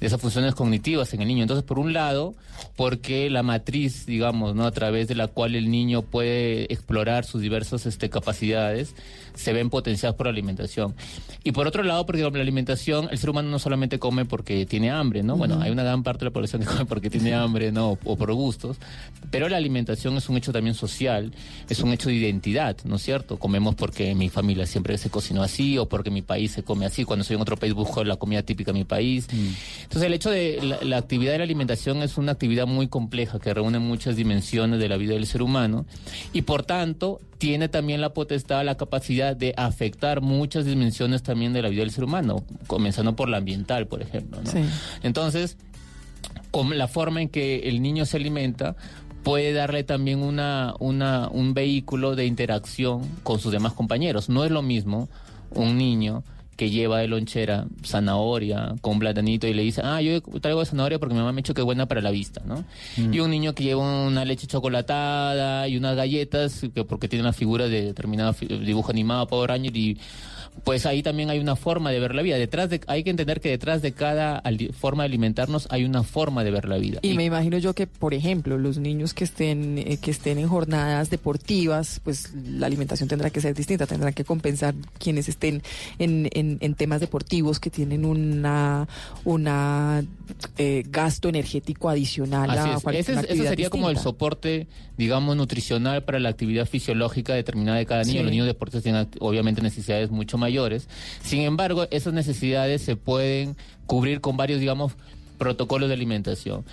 de esas funciones cognitivas en el niño. Entonces, por un lado, porque la matriz, digamos, ¿no? a través de la cual el niño puede explorar sus diversas este, capacidades, se ven potenciadas por la alimentación. Y por otro lado, porque la alimentación, el ser humano no solamente come porque tiene hambre, ¿no? Bueno, hay una gran parte de la población que come porque tiene hambre, ¿no? O, o por gustos, pero la alimentación es un hecho también social, es un hecho de identidad, ¿no es cierto? Comemos porque mi familia siempre se cocinó así o porque mi país se come así. Cuando soy en otro país busco la comida típica de mi país. Entonces, el hecho de la, la actividad de la alimentación es una actividad muy compleja que reúne muchas dimensiones de la vida del ser humano y, por tanto, tiene también la potestad, la capacidad de afectar muchas dimensiones también de la vida del ser humano, comenzando por la ambiental, por ejemplo. ¿no? Entonces, con la forma en que el niño se alimenta puede darle también una, una, un vehículo de interacción con sus demás compañeros. No es lo mismo un niño que lleva de lonchera zanahoria con platanito y le dice, ah, yo traigo zanahoria porque mi mamá me ha dicho que es buena para la vista, ¿no? Y un niño que lleva una leche chocolatada y unas galletas que porque tiene la figura de determinado dibujo animado, Power Ranger y pues ahí también hay una forma de ver la vida. Detrás de, hay que entender que detrás de cada forma de alimentarnos hay una forma de ver la vida. Y me imagino yo que, por ejemplo, los niños que estén eh, que estén en jornadas deportivas, pues la alimentación tendrá que ser distinta, tendrán que compensar quienes estén en, en, en temas deportivos que tienen una una eh, gasto energético adicional Así a es. cualquier Ese, es- ese actividad sería como el soporte, digamos, nutricional para la actividad fisiológica determinada de cada niño. Sí. Los niños deportistas tienen obviamente necesidades mucho mayores. Sin embargo, esas necesidades se pueden cubrir con varios, digamos, protocolos de alimentación.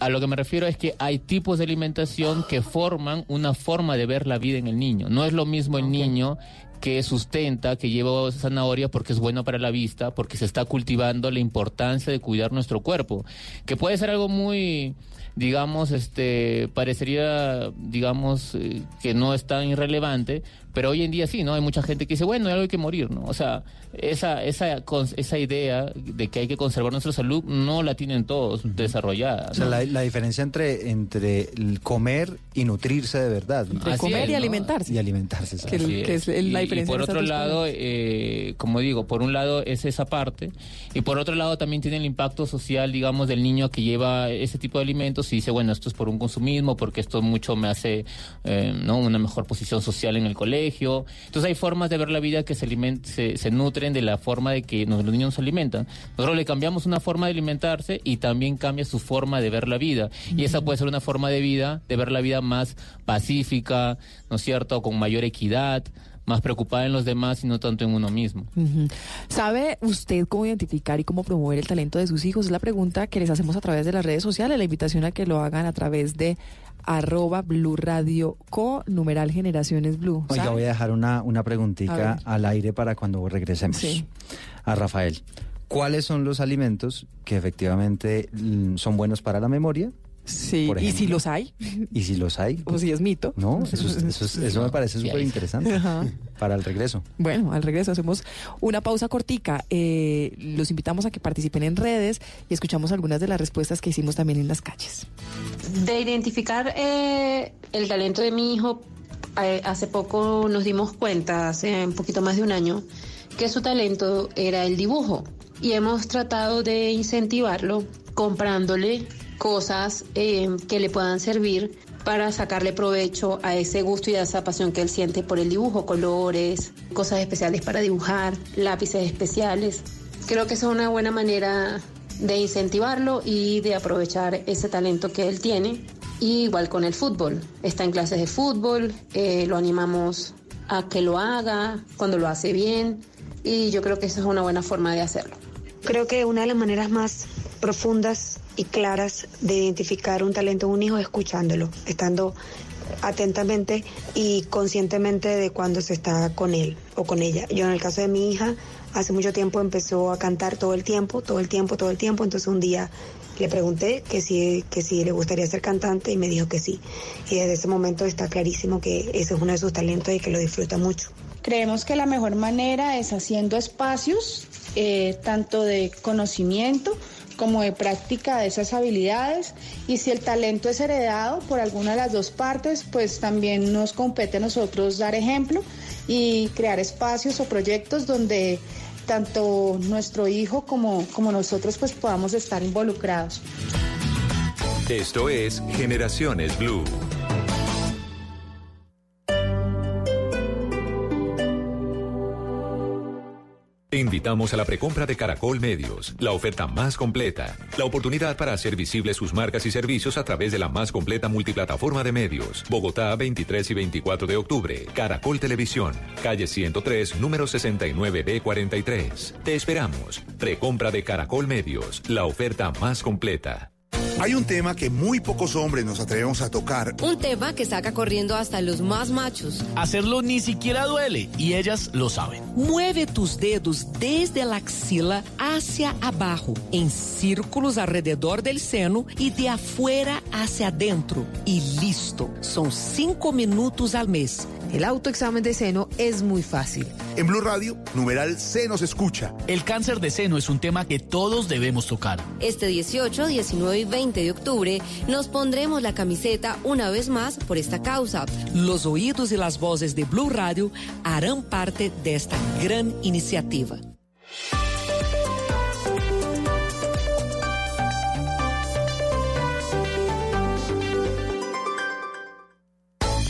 A lo que me refiero es que hay tipos de alimentación que forman una forma de ver la vida en el niño. No es lo mismo el niño que sustenta, que lleva zanahoria porque es bueno para la vista, porque se está cultivando la importancia de cuidar nuestro cuerpo, que puede ser algo muy, digamos, este, parecería, digamos, eh, que no es tan irrelevante, pero hoy en día sí, ¿no? Hay mucha gente que dice, bueno, hay algo que morir, ¿no? O sea, esa, esa, esa idea de que hay que conservar nuestra salud no la tienen todos desarrollada. O sea, la, la diferencia entre, entre el comer y nutrirse de verdad. ¿no? Entre comer es, y ¿no? alimentarse. Y alimentarse. Que el- que es el- la Y- diferencia Y, por otro lado, eh, como digo, por un lado es esa parte, y por otro lado también tiene el impacto social, digamos, del niño que lleva ese tipo de alimentos y dice, bueno, esto es por un consumismo, porque esto mucho me hace eh, ¿no? una mejor posición social en el colegio. Entonces hay formas de ver la vida que se, aliment- se, se nutren de la forma de que los niños se alimentan. Nosotros le cambiamos una forma de alimentarse y también cambia su forma de ver la vida. Y esa puede ser una forma de vida, de ver la vida más pacífica, ¿no es cierto?, con mayor equidad, más preocupada en los demás y no tanto en uno mismo. ¿Sabe usted cómo identificar y cómo promover el talento de sus hijos? Es la pregunta que les hacemos a través de las redes sociales, la invitación a que lo hagan a través de arroba Blue Radio Co, numeral Generaciones Blue. Oiga, ¿sabe? voy a dejar una, una preguntita al aire para cuando regresemos. Sí. A Rafael. ¿Cuáles son los alimentos que efectivamente mm, son buenos para la memoria? Sí, por y si los hay, Y si los hay. (laughs) o si es mito. No, eso, es- eso, es- eso me (laughs) parece súper interesante Ajá. para el regreso. Bueno, al regreso hacemos una pausa cortica. Eh, los invitamos a que participen en redes y escuchamos algunas de las respuestas que hicimos también en las calles. De identificar eh, el talento de mi hijo, eh, hace poco nos dimos cuenta, hace un poquito más de un año, que su talento era el dibujo. Y hemos tratado de incentivarlo comprándole cosas eh, que le puedan servir para sacarle provecho a ese gusto y a esa pasión que él siente por el dibujo, colores, cosas especiales para dibujar, lápices especiales. Creo que esa es una buena manera de incentivarlo y de aprovechar ese talento que él tiene. Y igual con el fútbol. Está en clases de fútbol, eh, lo animamos a que lo haga cuando lo hace bien y yo creo que esa es una buena forma de hacerlo. Creo que una de las maneras más profundas y claras de identificar un talento de un hijo es escuchándolo, estando atentamente y conscientemente de cuando se está con él o con ella. Yo en el caso de mi hija, hace mucho tiempo empezó a cantar todo el tiempo, todo el tiempo, todo el tiempo, entonces un día le pregunté que si, que si le gustaría ser cantante y me dijo que sí. Y desde ese momento está clarísimo que ese es uno de sus talentos y que lo disfruta mucho. Creemos que la mejor manera es haciendo espacios, eh, tanto de conocimiento como de práctica de esas habilidades. Y si el talento es heredado por alguna de las dos partes, pues también nos compete a nosotros dar ejemplo y crear espacios o proyectos donde tanto nuestro hijo como, como nosotros pues podamos estar involucrados. Esto es Generaciones Blue. Te invitamos a la precompra de Caracol Medios, la oferta más completa, la oportunidad para hacer visibles sus marcas y servicios a través de la más completa multiplataforma de medios. Bogotá, 23 y 24 de octubre. Caracol Televisión, calle 103, número 69B43. Te esperamos. Precompra de Caracol Medios, la oferta más completa. Hay un tema que muy pocos hombres nos atrevemos a tocar. Un tema que saca corriendo hasta los más machos. Hacerlo ni siquiera duele y ellas lo saben. Mueve tus dedos desde la axila hacia abajo, en círculos alrededor del seno y de afuera hacia adentro. Y listo. Son cinco minutos al mes. El autoexamen de seno es muy fácil. En Blue Radio, numeral se nos escucha. El cáncer de seno es un tema que todos debemos tocar. Este 18, 19 y 20 de octubre nos pondremos la camiseta una vez más por esta causa. Los oídos y las voces de Blue Radio harán parte de esta gran iniciativa.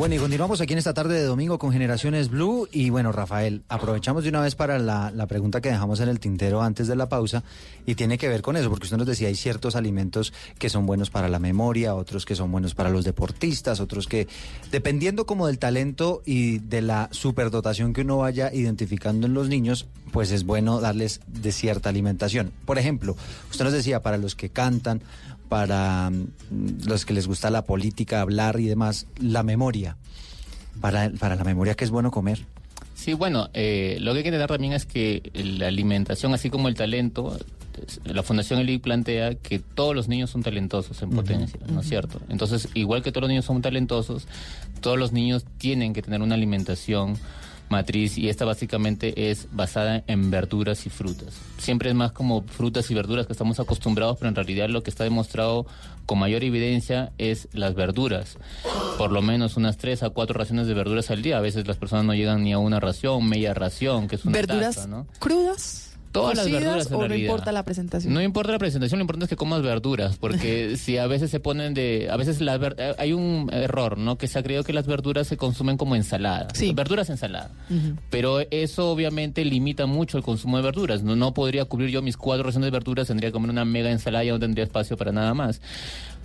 Bueno, y continuamos aquí en esta tarde de domingo con Generaciones Blue. Y bueno, Rafael, aprovechamos de una vez para la, pregunta que dejamos en el tintero antes de la pausa. Y tiene que ver con eso, porque usted nos decía, hay ciertos alimentos que son buenos para la memoria, otros que son buenos para los deportistas, otros que, dependiendo como del talento y de la superdotación que uno vaya identificando en los niños, pues es bueno darles de cierta alimentación. Por ejemplo, usted nos decía, para los que cantan, para mm, los que les gusta la política, hablar y demás, la memoria. Para, para la memoria, que es bueno comer? Sí, bueno, eh, lo que hay que entender también es que la alimentación, así como el talento, la Fundación Eli plantea que todos los niños son talentosos en potencia, uh -huh, ¿no es uh -huh. cierto? Entonces, igual que todos los niños son talentosos, todos los niños tienen que tener una alimentación matriz y esta básicamente es basada en verduras y frutas. Siempre es más como frutas y verduras que estamos acostumbrados, pero en realidad lo que está demostrado con mayor evidencia es las verduras. Por lo menos unas tres a cuatro raciones de verduras al día. A veces las personas no llegan ni a una ración, media ración, que es una ¿Verduras taza, ¿no? crudas? Todas las verduras en o no realidad. importa la presentación? No importa la presentación, lo importante es que comas verduras, porque (laughs) si a veces se ponen de, a veces la eh, hay un error, ¿no? Que se ha creído que las verduras se consumen como ensalada, verduras ensalada, pero eso obviamente limita mucho el consumo de verduras. No, no podría cubrir yo mis cuatro raciones de verduras, tendría que comer una mega ensalada y no tendría espacio para nada más.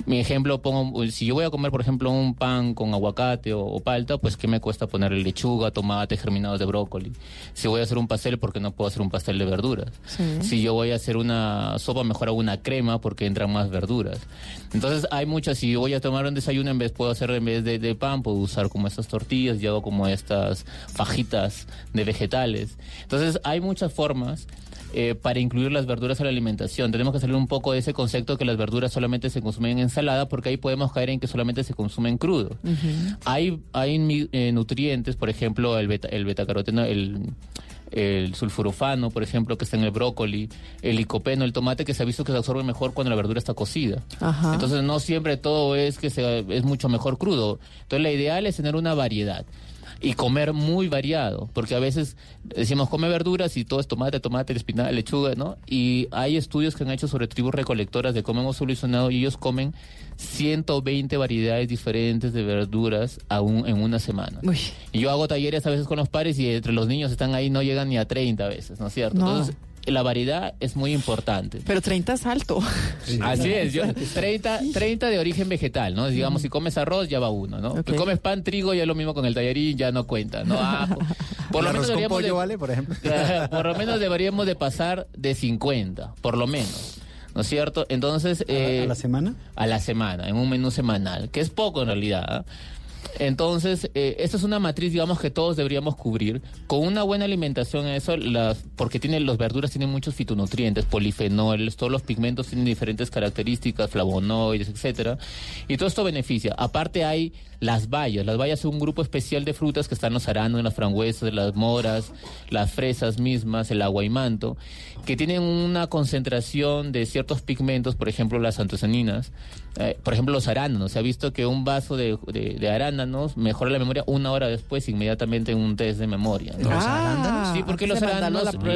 Mi ejemplo, pongo, si yo voy a comer, por ejemplo, un pan con aguacate o, o palta, pues ¿qué me cuesta ponerle lechuga, tomate, germinados de brócoli? Si voy a hacer un pastel, porque no puedo hacer un pastel de verduras? Si yo voy a hacer una sopa, mejor hago una crema porque entran más verduras. Entonces hay muchas, si voy a tomar un desayuno, en vez puedo hacer en vez de, de pan, puedo usar como estas tortillas y hago como estas fajitas de vegetales. Entonces hay muchas formas eh, para incluir las verduras en la alimentación. Tenemos que salir un poco de ese concepto que las verduras solamente se consumen en ensalada, porque ahí podemos caer en que solamente se consumen crudo. Hay, hay eh, nutrientes, por ejemplo, el beta, el betacaroteno, el, el sulforofano, por ejemplo, que está en el brócoli, el licopeno, el tomate, que se ha visto que se absorbe mejor cuando la verdura está cocida. Ajá. Entonces no siempre todo es que se, es mucho mejor crudo. Entonces la ideal es tener una variedad y comer muy variado, porque a veces decimos come verduras y todo es tomate, tomate, espinaca, lechuga, ¿no? Y hay estudios que han hecho sobre tribus recolectoras de cómo hemos solucionado y ellos comen 120 variedades diferentes de verduras aún en una semana. Y yo hago talleres a veces con los padres y entre los niños están ahí no llegan ni a 30 veces, ¿no es cierto? No. Entonces la variedad es muy importante. Pero 30 es alto. (laughs) Así es, yo, 30, 30 de origen vegetal, ¿no? Digamos, si comes arroz, ya va uno, ¿no? Si comes pan, trigo, ya es lo mismo con el tallarín, ya no cuenta, ¿no? Ajo. (laughs) Por ¿El lo menos deberíamos pollo de- vale, por ejemplo? (laughs) por lo menos deberíamos de pasar de 50, por lo menos. ¿No es cierto? Entonces... eh, ¿A la semana? a la semana, en un menú semanal, que es poco en realidad. ¿ah? Entonces, eh, esta es una matriz, digamos, que todos deberíamos cubrir. Con una buena alimentación, eso, las, porque tiene, los verduras tienen muchos fitonutrientes, polifenoles, todos los pigmentos tienen diferentes características, flavonoides, etcétera. Y todo esto beneficia. Aparte hay las bayas. Las bayas son un grupo especial de frutas que están los arándanos, las frambuesas, las moras, las fresas mismas, el aguaimanto, que tienen una concentración de ciertos pigmentos, por ejemplo, las antocianinas. Eh, por ejemplo, los arándanos. Se ha visto que un vaso de, de- de arándanos mejora la memoria una hora después, inmediatamente en un test de memoria. ¿no? ¿Los arándanos? Sí, porque los Se mandaron arándanos, la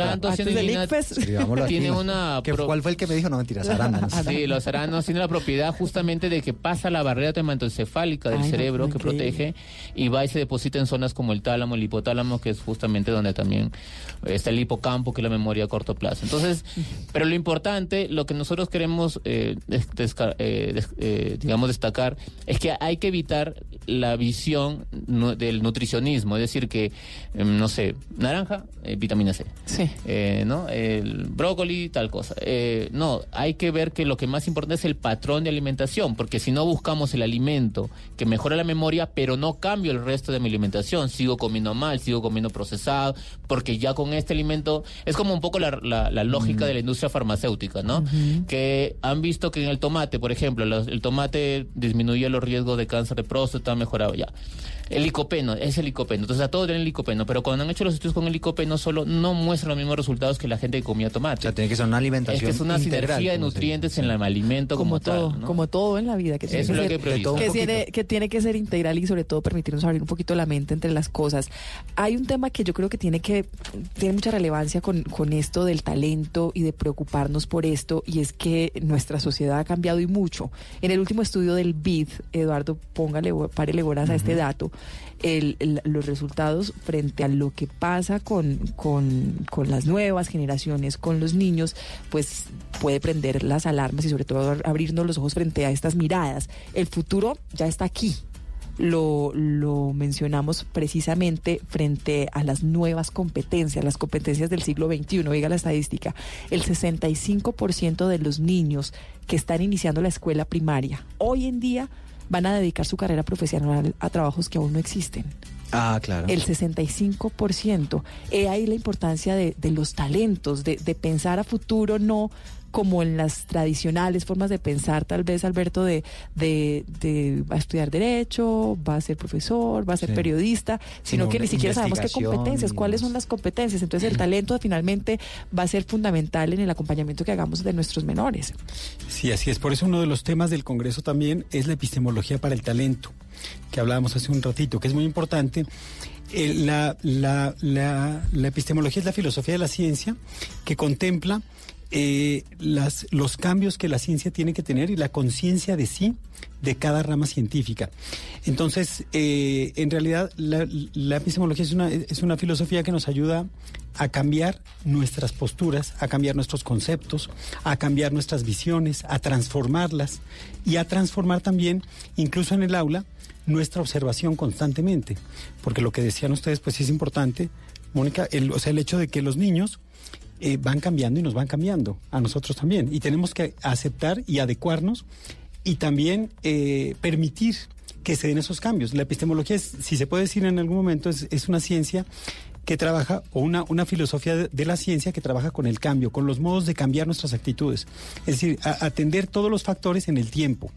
la aquí. tiene una... (laughs) ¿Qué- pro- ¿Cuál fue el que me dijo? No, mentiras, arándanos. Sí, los arándanos tienen la propiedad justamente de que pasa la barrera hematoencefálica del Ay, no, cerebro que protege y va y se deposita en zonas como el tálamo, el hipotálamo, que es justamente donde también está el hipocampo, que es la memoria a corto plazo. Entonces, pero lo importante, lo que nosotros queremos, eh, eh, eh, digamos, destacar, es que hay que evitar la visión del nutricionismo, es decir, que, em, no sé, naranja, eh, vitamina C. Sí. Eh, ¿no? El brócoli, tal cosa. No, hay que ver que lo que más importante es el patrón de alimentación, porque si no buscamos el alimento que mejora la memoria, pero no cambio el resto de mi alimentación, sigo comiendo mal, sigo comiendo procesado, porque ya con este alimento es como un poco la, la- la lógica de la industria farmacéutica, ¿no? Que han visto que en el tomate, por ejemplo, el tomate disminuye los riesgos de cáncer de próstata, mejorado ya. El licopeno, es el licopeno. Entonces, a todos tienen licopeno, pero cuando han hecho los estudios con el licopeno, solo no muestran los mismos resultados que la gente que comía tomate. O sea, tiene que ser una alimentación Es que es una integral, sinergia de nutrientes en el alimento como, como todo, tal. ¿no? como todo en la vida, que tiene, Eso que, es lo ser, que prioriza. que tiene, que tiene que ser integral y sobre todo permitirnos abrir un poquito la mente entre las cosas. Hay un tema que yo creo que tiene que tiene mucha relevancia con, con esto del talento y de preocuparnos por esto y es que nuestra sociedad ha cambiado y mucho. En el último estudio del BID, Eduardo, póngale, párele bolas a este dato, el- el- los resultados frente a lo que pasa con, con, con las nuevas generaciones, con los niños, pues puede prender las alarmas y sobre todo ab- abrirnos los ojos frente a estas miradas. El futuro ya está aquí. Lo, lo mencionamos precisamente frente a las nuevas competencias, las competencias del siglo XXI. Oiga la estadística, el 65% de los niños que están iniciando la escuela primaria hoy en día van a dedicar su carrera profesional a trabajos que aún no existen. Ah, claro. El 65%. He ahí la importancia de, de los talentos, de, de pensar a futuro, no como en las tradicionales formas de pensar, tal vez, Alberto, de, de, de va a estudiar Derecho, va a ser profesor, va a ser Sí. periodista, sino Sino que ni siquiera sabemos qué competencias, cuáles son las competencias. Entonces, el talento finalmente va a ser fundamental en el acompañamiento que hagamos de nuestros menores. Sí, así es. Por eso uno de los temas del Congreso también es la epistemología para el talento, que hablábamos hace un ratito, que es muy importante. Eh, la, la- la- la epistemología es la filosofía de la ciencia que contempla eh, las, los cambios que la ciencia tiene que tener y la conciencia de sí de cada rama científica. Entonces, eh, en realidad, la, la epistemología es una, es una filosofía que nos ayuda a cambiar nuestras posturas, a cambiar nuestros conceptos, a cambiar nuestras visiones, a transformarlas y a transformar también, incluso en el aula, nuestra observación constantemente. Porque lo que decían ustedes, pues es importante, Mónica, el, o sea, el hecho de que los niños eh, van cambiando y nos van cambiando, a nosotros también. Y tenemos que aceptar y adecuarnos y también eh, permitir que se den esos cambios. La epistemología, es, si se puede decir en algún momento, es, es una ciencia que trabaja, o una, una filosofía de, la ciencia que trabaja con el cambio, con los modos de cambiar nuestras actitudes. Es decir, atender todos los factores en el tiempo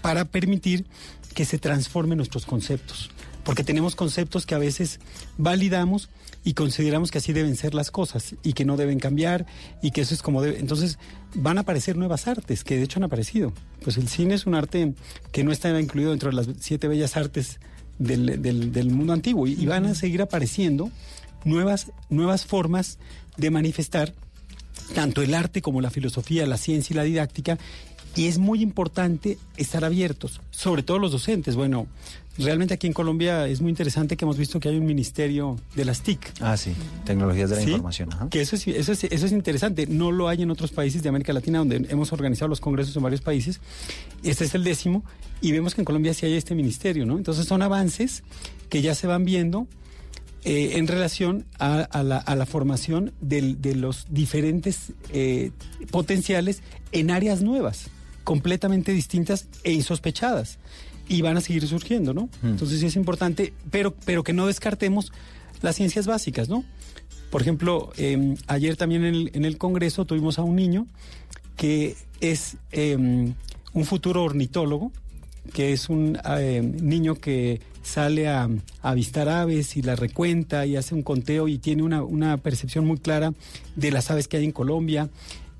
para permitir que se transformen nuestros conceptos. Porque tenemos conceptos que a veces validamos y consideramos que así deben ser las cosas y que no deben cambiar y que eso es como debe. Entonces van a aparecer nuevas artes que de hecho han aparecido. Pues el cine es un arte que no está incluido dentro de las siete bellas artes del, del- del mundo antiguo y, y van a seguir apareciendo nuevas, nuevas formas de manifestar tanto el arte como la filosofía, la ciencia y la didáctica. Y es muy importante estar abiertos, sobre todo los docentes. Bueno, realmente aquí en Colombia es muy interesante que hemos visto que hay un ministerio de las TIC. Ah, sí, tecnologías de la Sí, información. ajá. Que eso es, eso, es, eso es interesante. No lo hay en otros países de América Latina donde hemos organizado los congresos en varios países. Este es el décimo y vemos que en Colombia sí hay este ministerio, ¿no? Entonces son avances que ya se van viendo eh, en relación a, a la, a la formación del- de los diferentes eh, potenciales en áreas nuevas, completamente distintas e insospechadas. Y van a seguir surgiendo, ¿no? Entonces sí es importante, pero, pero que no descartemos las ciencias básicas, ¿no? Por ejemplo, eh, ayer también en el, en el Congreso tuvimos a un niño que es eh, un futuro ornitólogo, que es un eh, niño que sale a, a avistar aves y las recuenta y hace un conteo y tiene una, una percepción muy clara de las aves que hay en Colombia.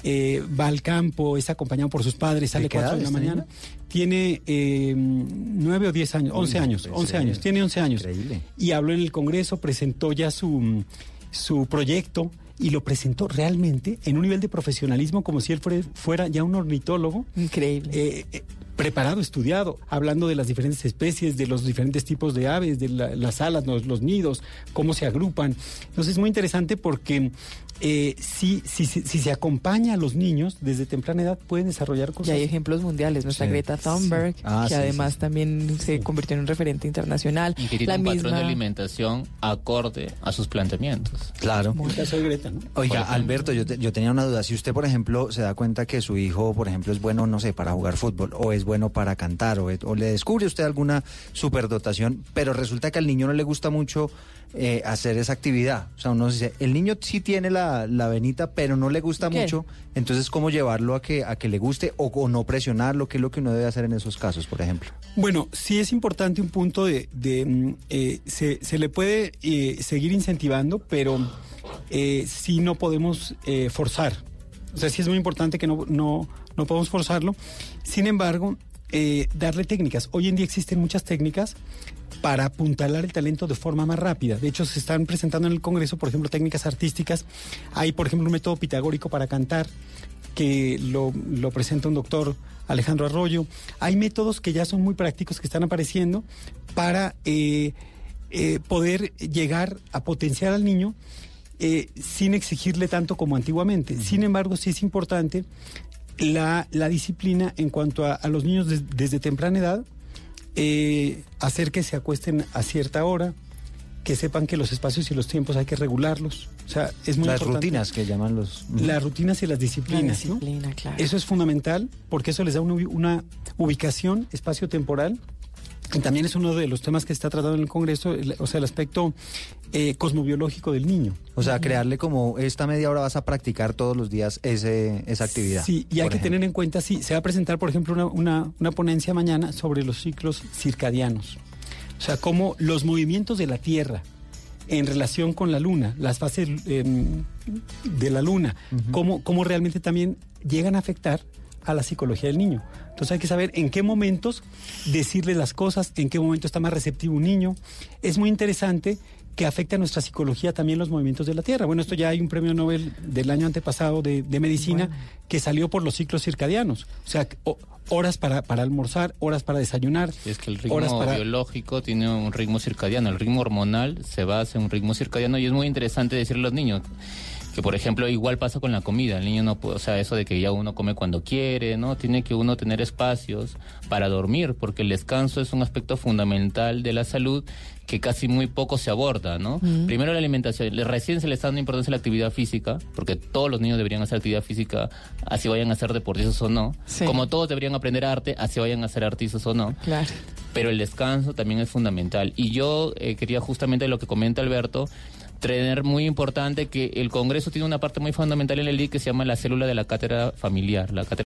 Eh, va al campo, es acompañado por sus padres, sale ¿De qué cuatro de edad la mañana. niño? Tiene eh, nueve o diez años, Uy, once años, pues, once eh, años, tiene once años. increíble. Y habló en el Congreso, presentó ya su, su proyecto y lo presentó realmente en un nivel de profesionalismo como si él fuera, fuera ya un ornitólogo. Increíble. Eh, eh, preparado, estudiado, hablando de las diferentes especies, de los diferentes tipos de aves, de la- las alas, los, los nidos, cómo se agrupan. Entonces es muy interesante porque eh, si, si, si, si se acompaña a los niños desde temprana edad, pueden desarrollar Y cosas. hay ejemplos mundiales, nuestra Sí. Greta Thunberg, Ah, que sí, además también se convirtió en un referente internacional. Y que tiene La un patrón de misma- alimentación acorde a sus planteamientos. Claro. De Greta, ¿no? Oiga, Alberto, yo, te- yo tenía una duda. Si usted, por ejemplo, se da cuenta que su hijo, por ejemplo, es bueno, no sé, para jugar fútbol, o es bueno para cantar, o, es- o le descubre usted alguna superdotación, pero resulta que al niño no le gusta mucho eh, hacer esa actividad. O sea, uno dice, el niño sí tiene la, la venita, pero no le gusta ¿Qué? mucho. Entonces, ¿cómo llevarlo a que, a que le guste o, o no presionarlo? ¿Qué es lo que uno debe hacer en esos casos, por ejemplo? Bueno, sí es importante un punto de, de, mm, eh, se, se le puede eh, seguir incentivando, pero eh, sí no podemos eh, forzar. O sea, sí es muy importante que no, no, no podemos forzarlo. Sin embargo, eh, darle técnicas. Hoy en día existen muchas técnicas para apuntalar el talento de forma más rápida. De hecho, se están presentando en el Congreso, por ejemplo, técnicas artísticas. Hay, por ejemplo, un método pitagórico para cantar que lo, lo presenta un doctor Alejandro Arroyo. Hay métodos que ya son muy prácticos que están apareciendo para eh, eh, poder llegar a potenciar al niño eh, sin exigirle tanto como antiguamente. Sin embargo, sí es importante la, la disciplina en cuanto a, a los niños des- desde temprana edad, eh, hacer que se acuesten a cierta hora, que sepan que los espacios y los tiempos hay que regularlos. O sea, es muy Las importante. rutinas que llaman los... Las rutinas y las disciplinas. La ¿no? disciplina, claro. Eso es fundamental porque eso les da una, ubi- una ubicación espacio-temporal. Y también es uno de los temas que está tratado en el Congreso, el- o sea, el aspecto eh, cosmobiológico del niño. O sea, crearle como esta media hora vas a practicar todos los días ese, esa actividad. Sí, y hay que ejemplo. tener en cuenta, sí, se va a presentar, por ejemplo, una, una, una ponencia mañana sobre los ciclos circadianos. O sea, cómo los movimientos de la Tierra en relación con la Luna, las fases em, de la Luna, cómo, cómo realmente también llegan a afectar a la psicología del niño. Entonces hay que saber en qué momentos decirle las cosas, en qué momento está más receptivo un niño. Es muy interesante que afecta a nuestra psicología también los movimientos de la Tierra. Bueno, esto ya hay un premio Nobel del año antepasado de, de medicina que salió por los ciclos circadianos. O sea, o- horas para, para almorzar, horas para desayunar, Es que el ritmo horas para... biológico tiene un ritmo circadiano, el ritmo hormonal se basa en un ritmo circadiano y es muy interesante decirle a los niños que por ejemplo igual pasa con la comida, el niño no puede, o sea, eso de que ya uno come cuando quiere, ¿no? Tiene que uno tener espacios para dormir, porque el descanso es un aspecto fundamental de la salud que casi muy poco se aborda, ¿no? Primero la alimentación, recién se le está dando importancia a la actividad física, porque todos los niños deberían hacer actividad física, así vayan a ser deportistas o no, Sí. como todos deberían aprender arte, así vayan a ser artistas o no Claro. pero el descanso también es fundamental. Y yo eh, quería justamente lo que comenta Alberto, tener muy importante que el Congreso tiene una parte muy fundamental en el LIC que se llama la célula de la cátedra familiar. La cátedra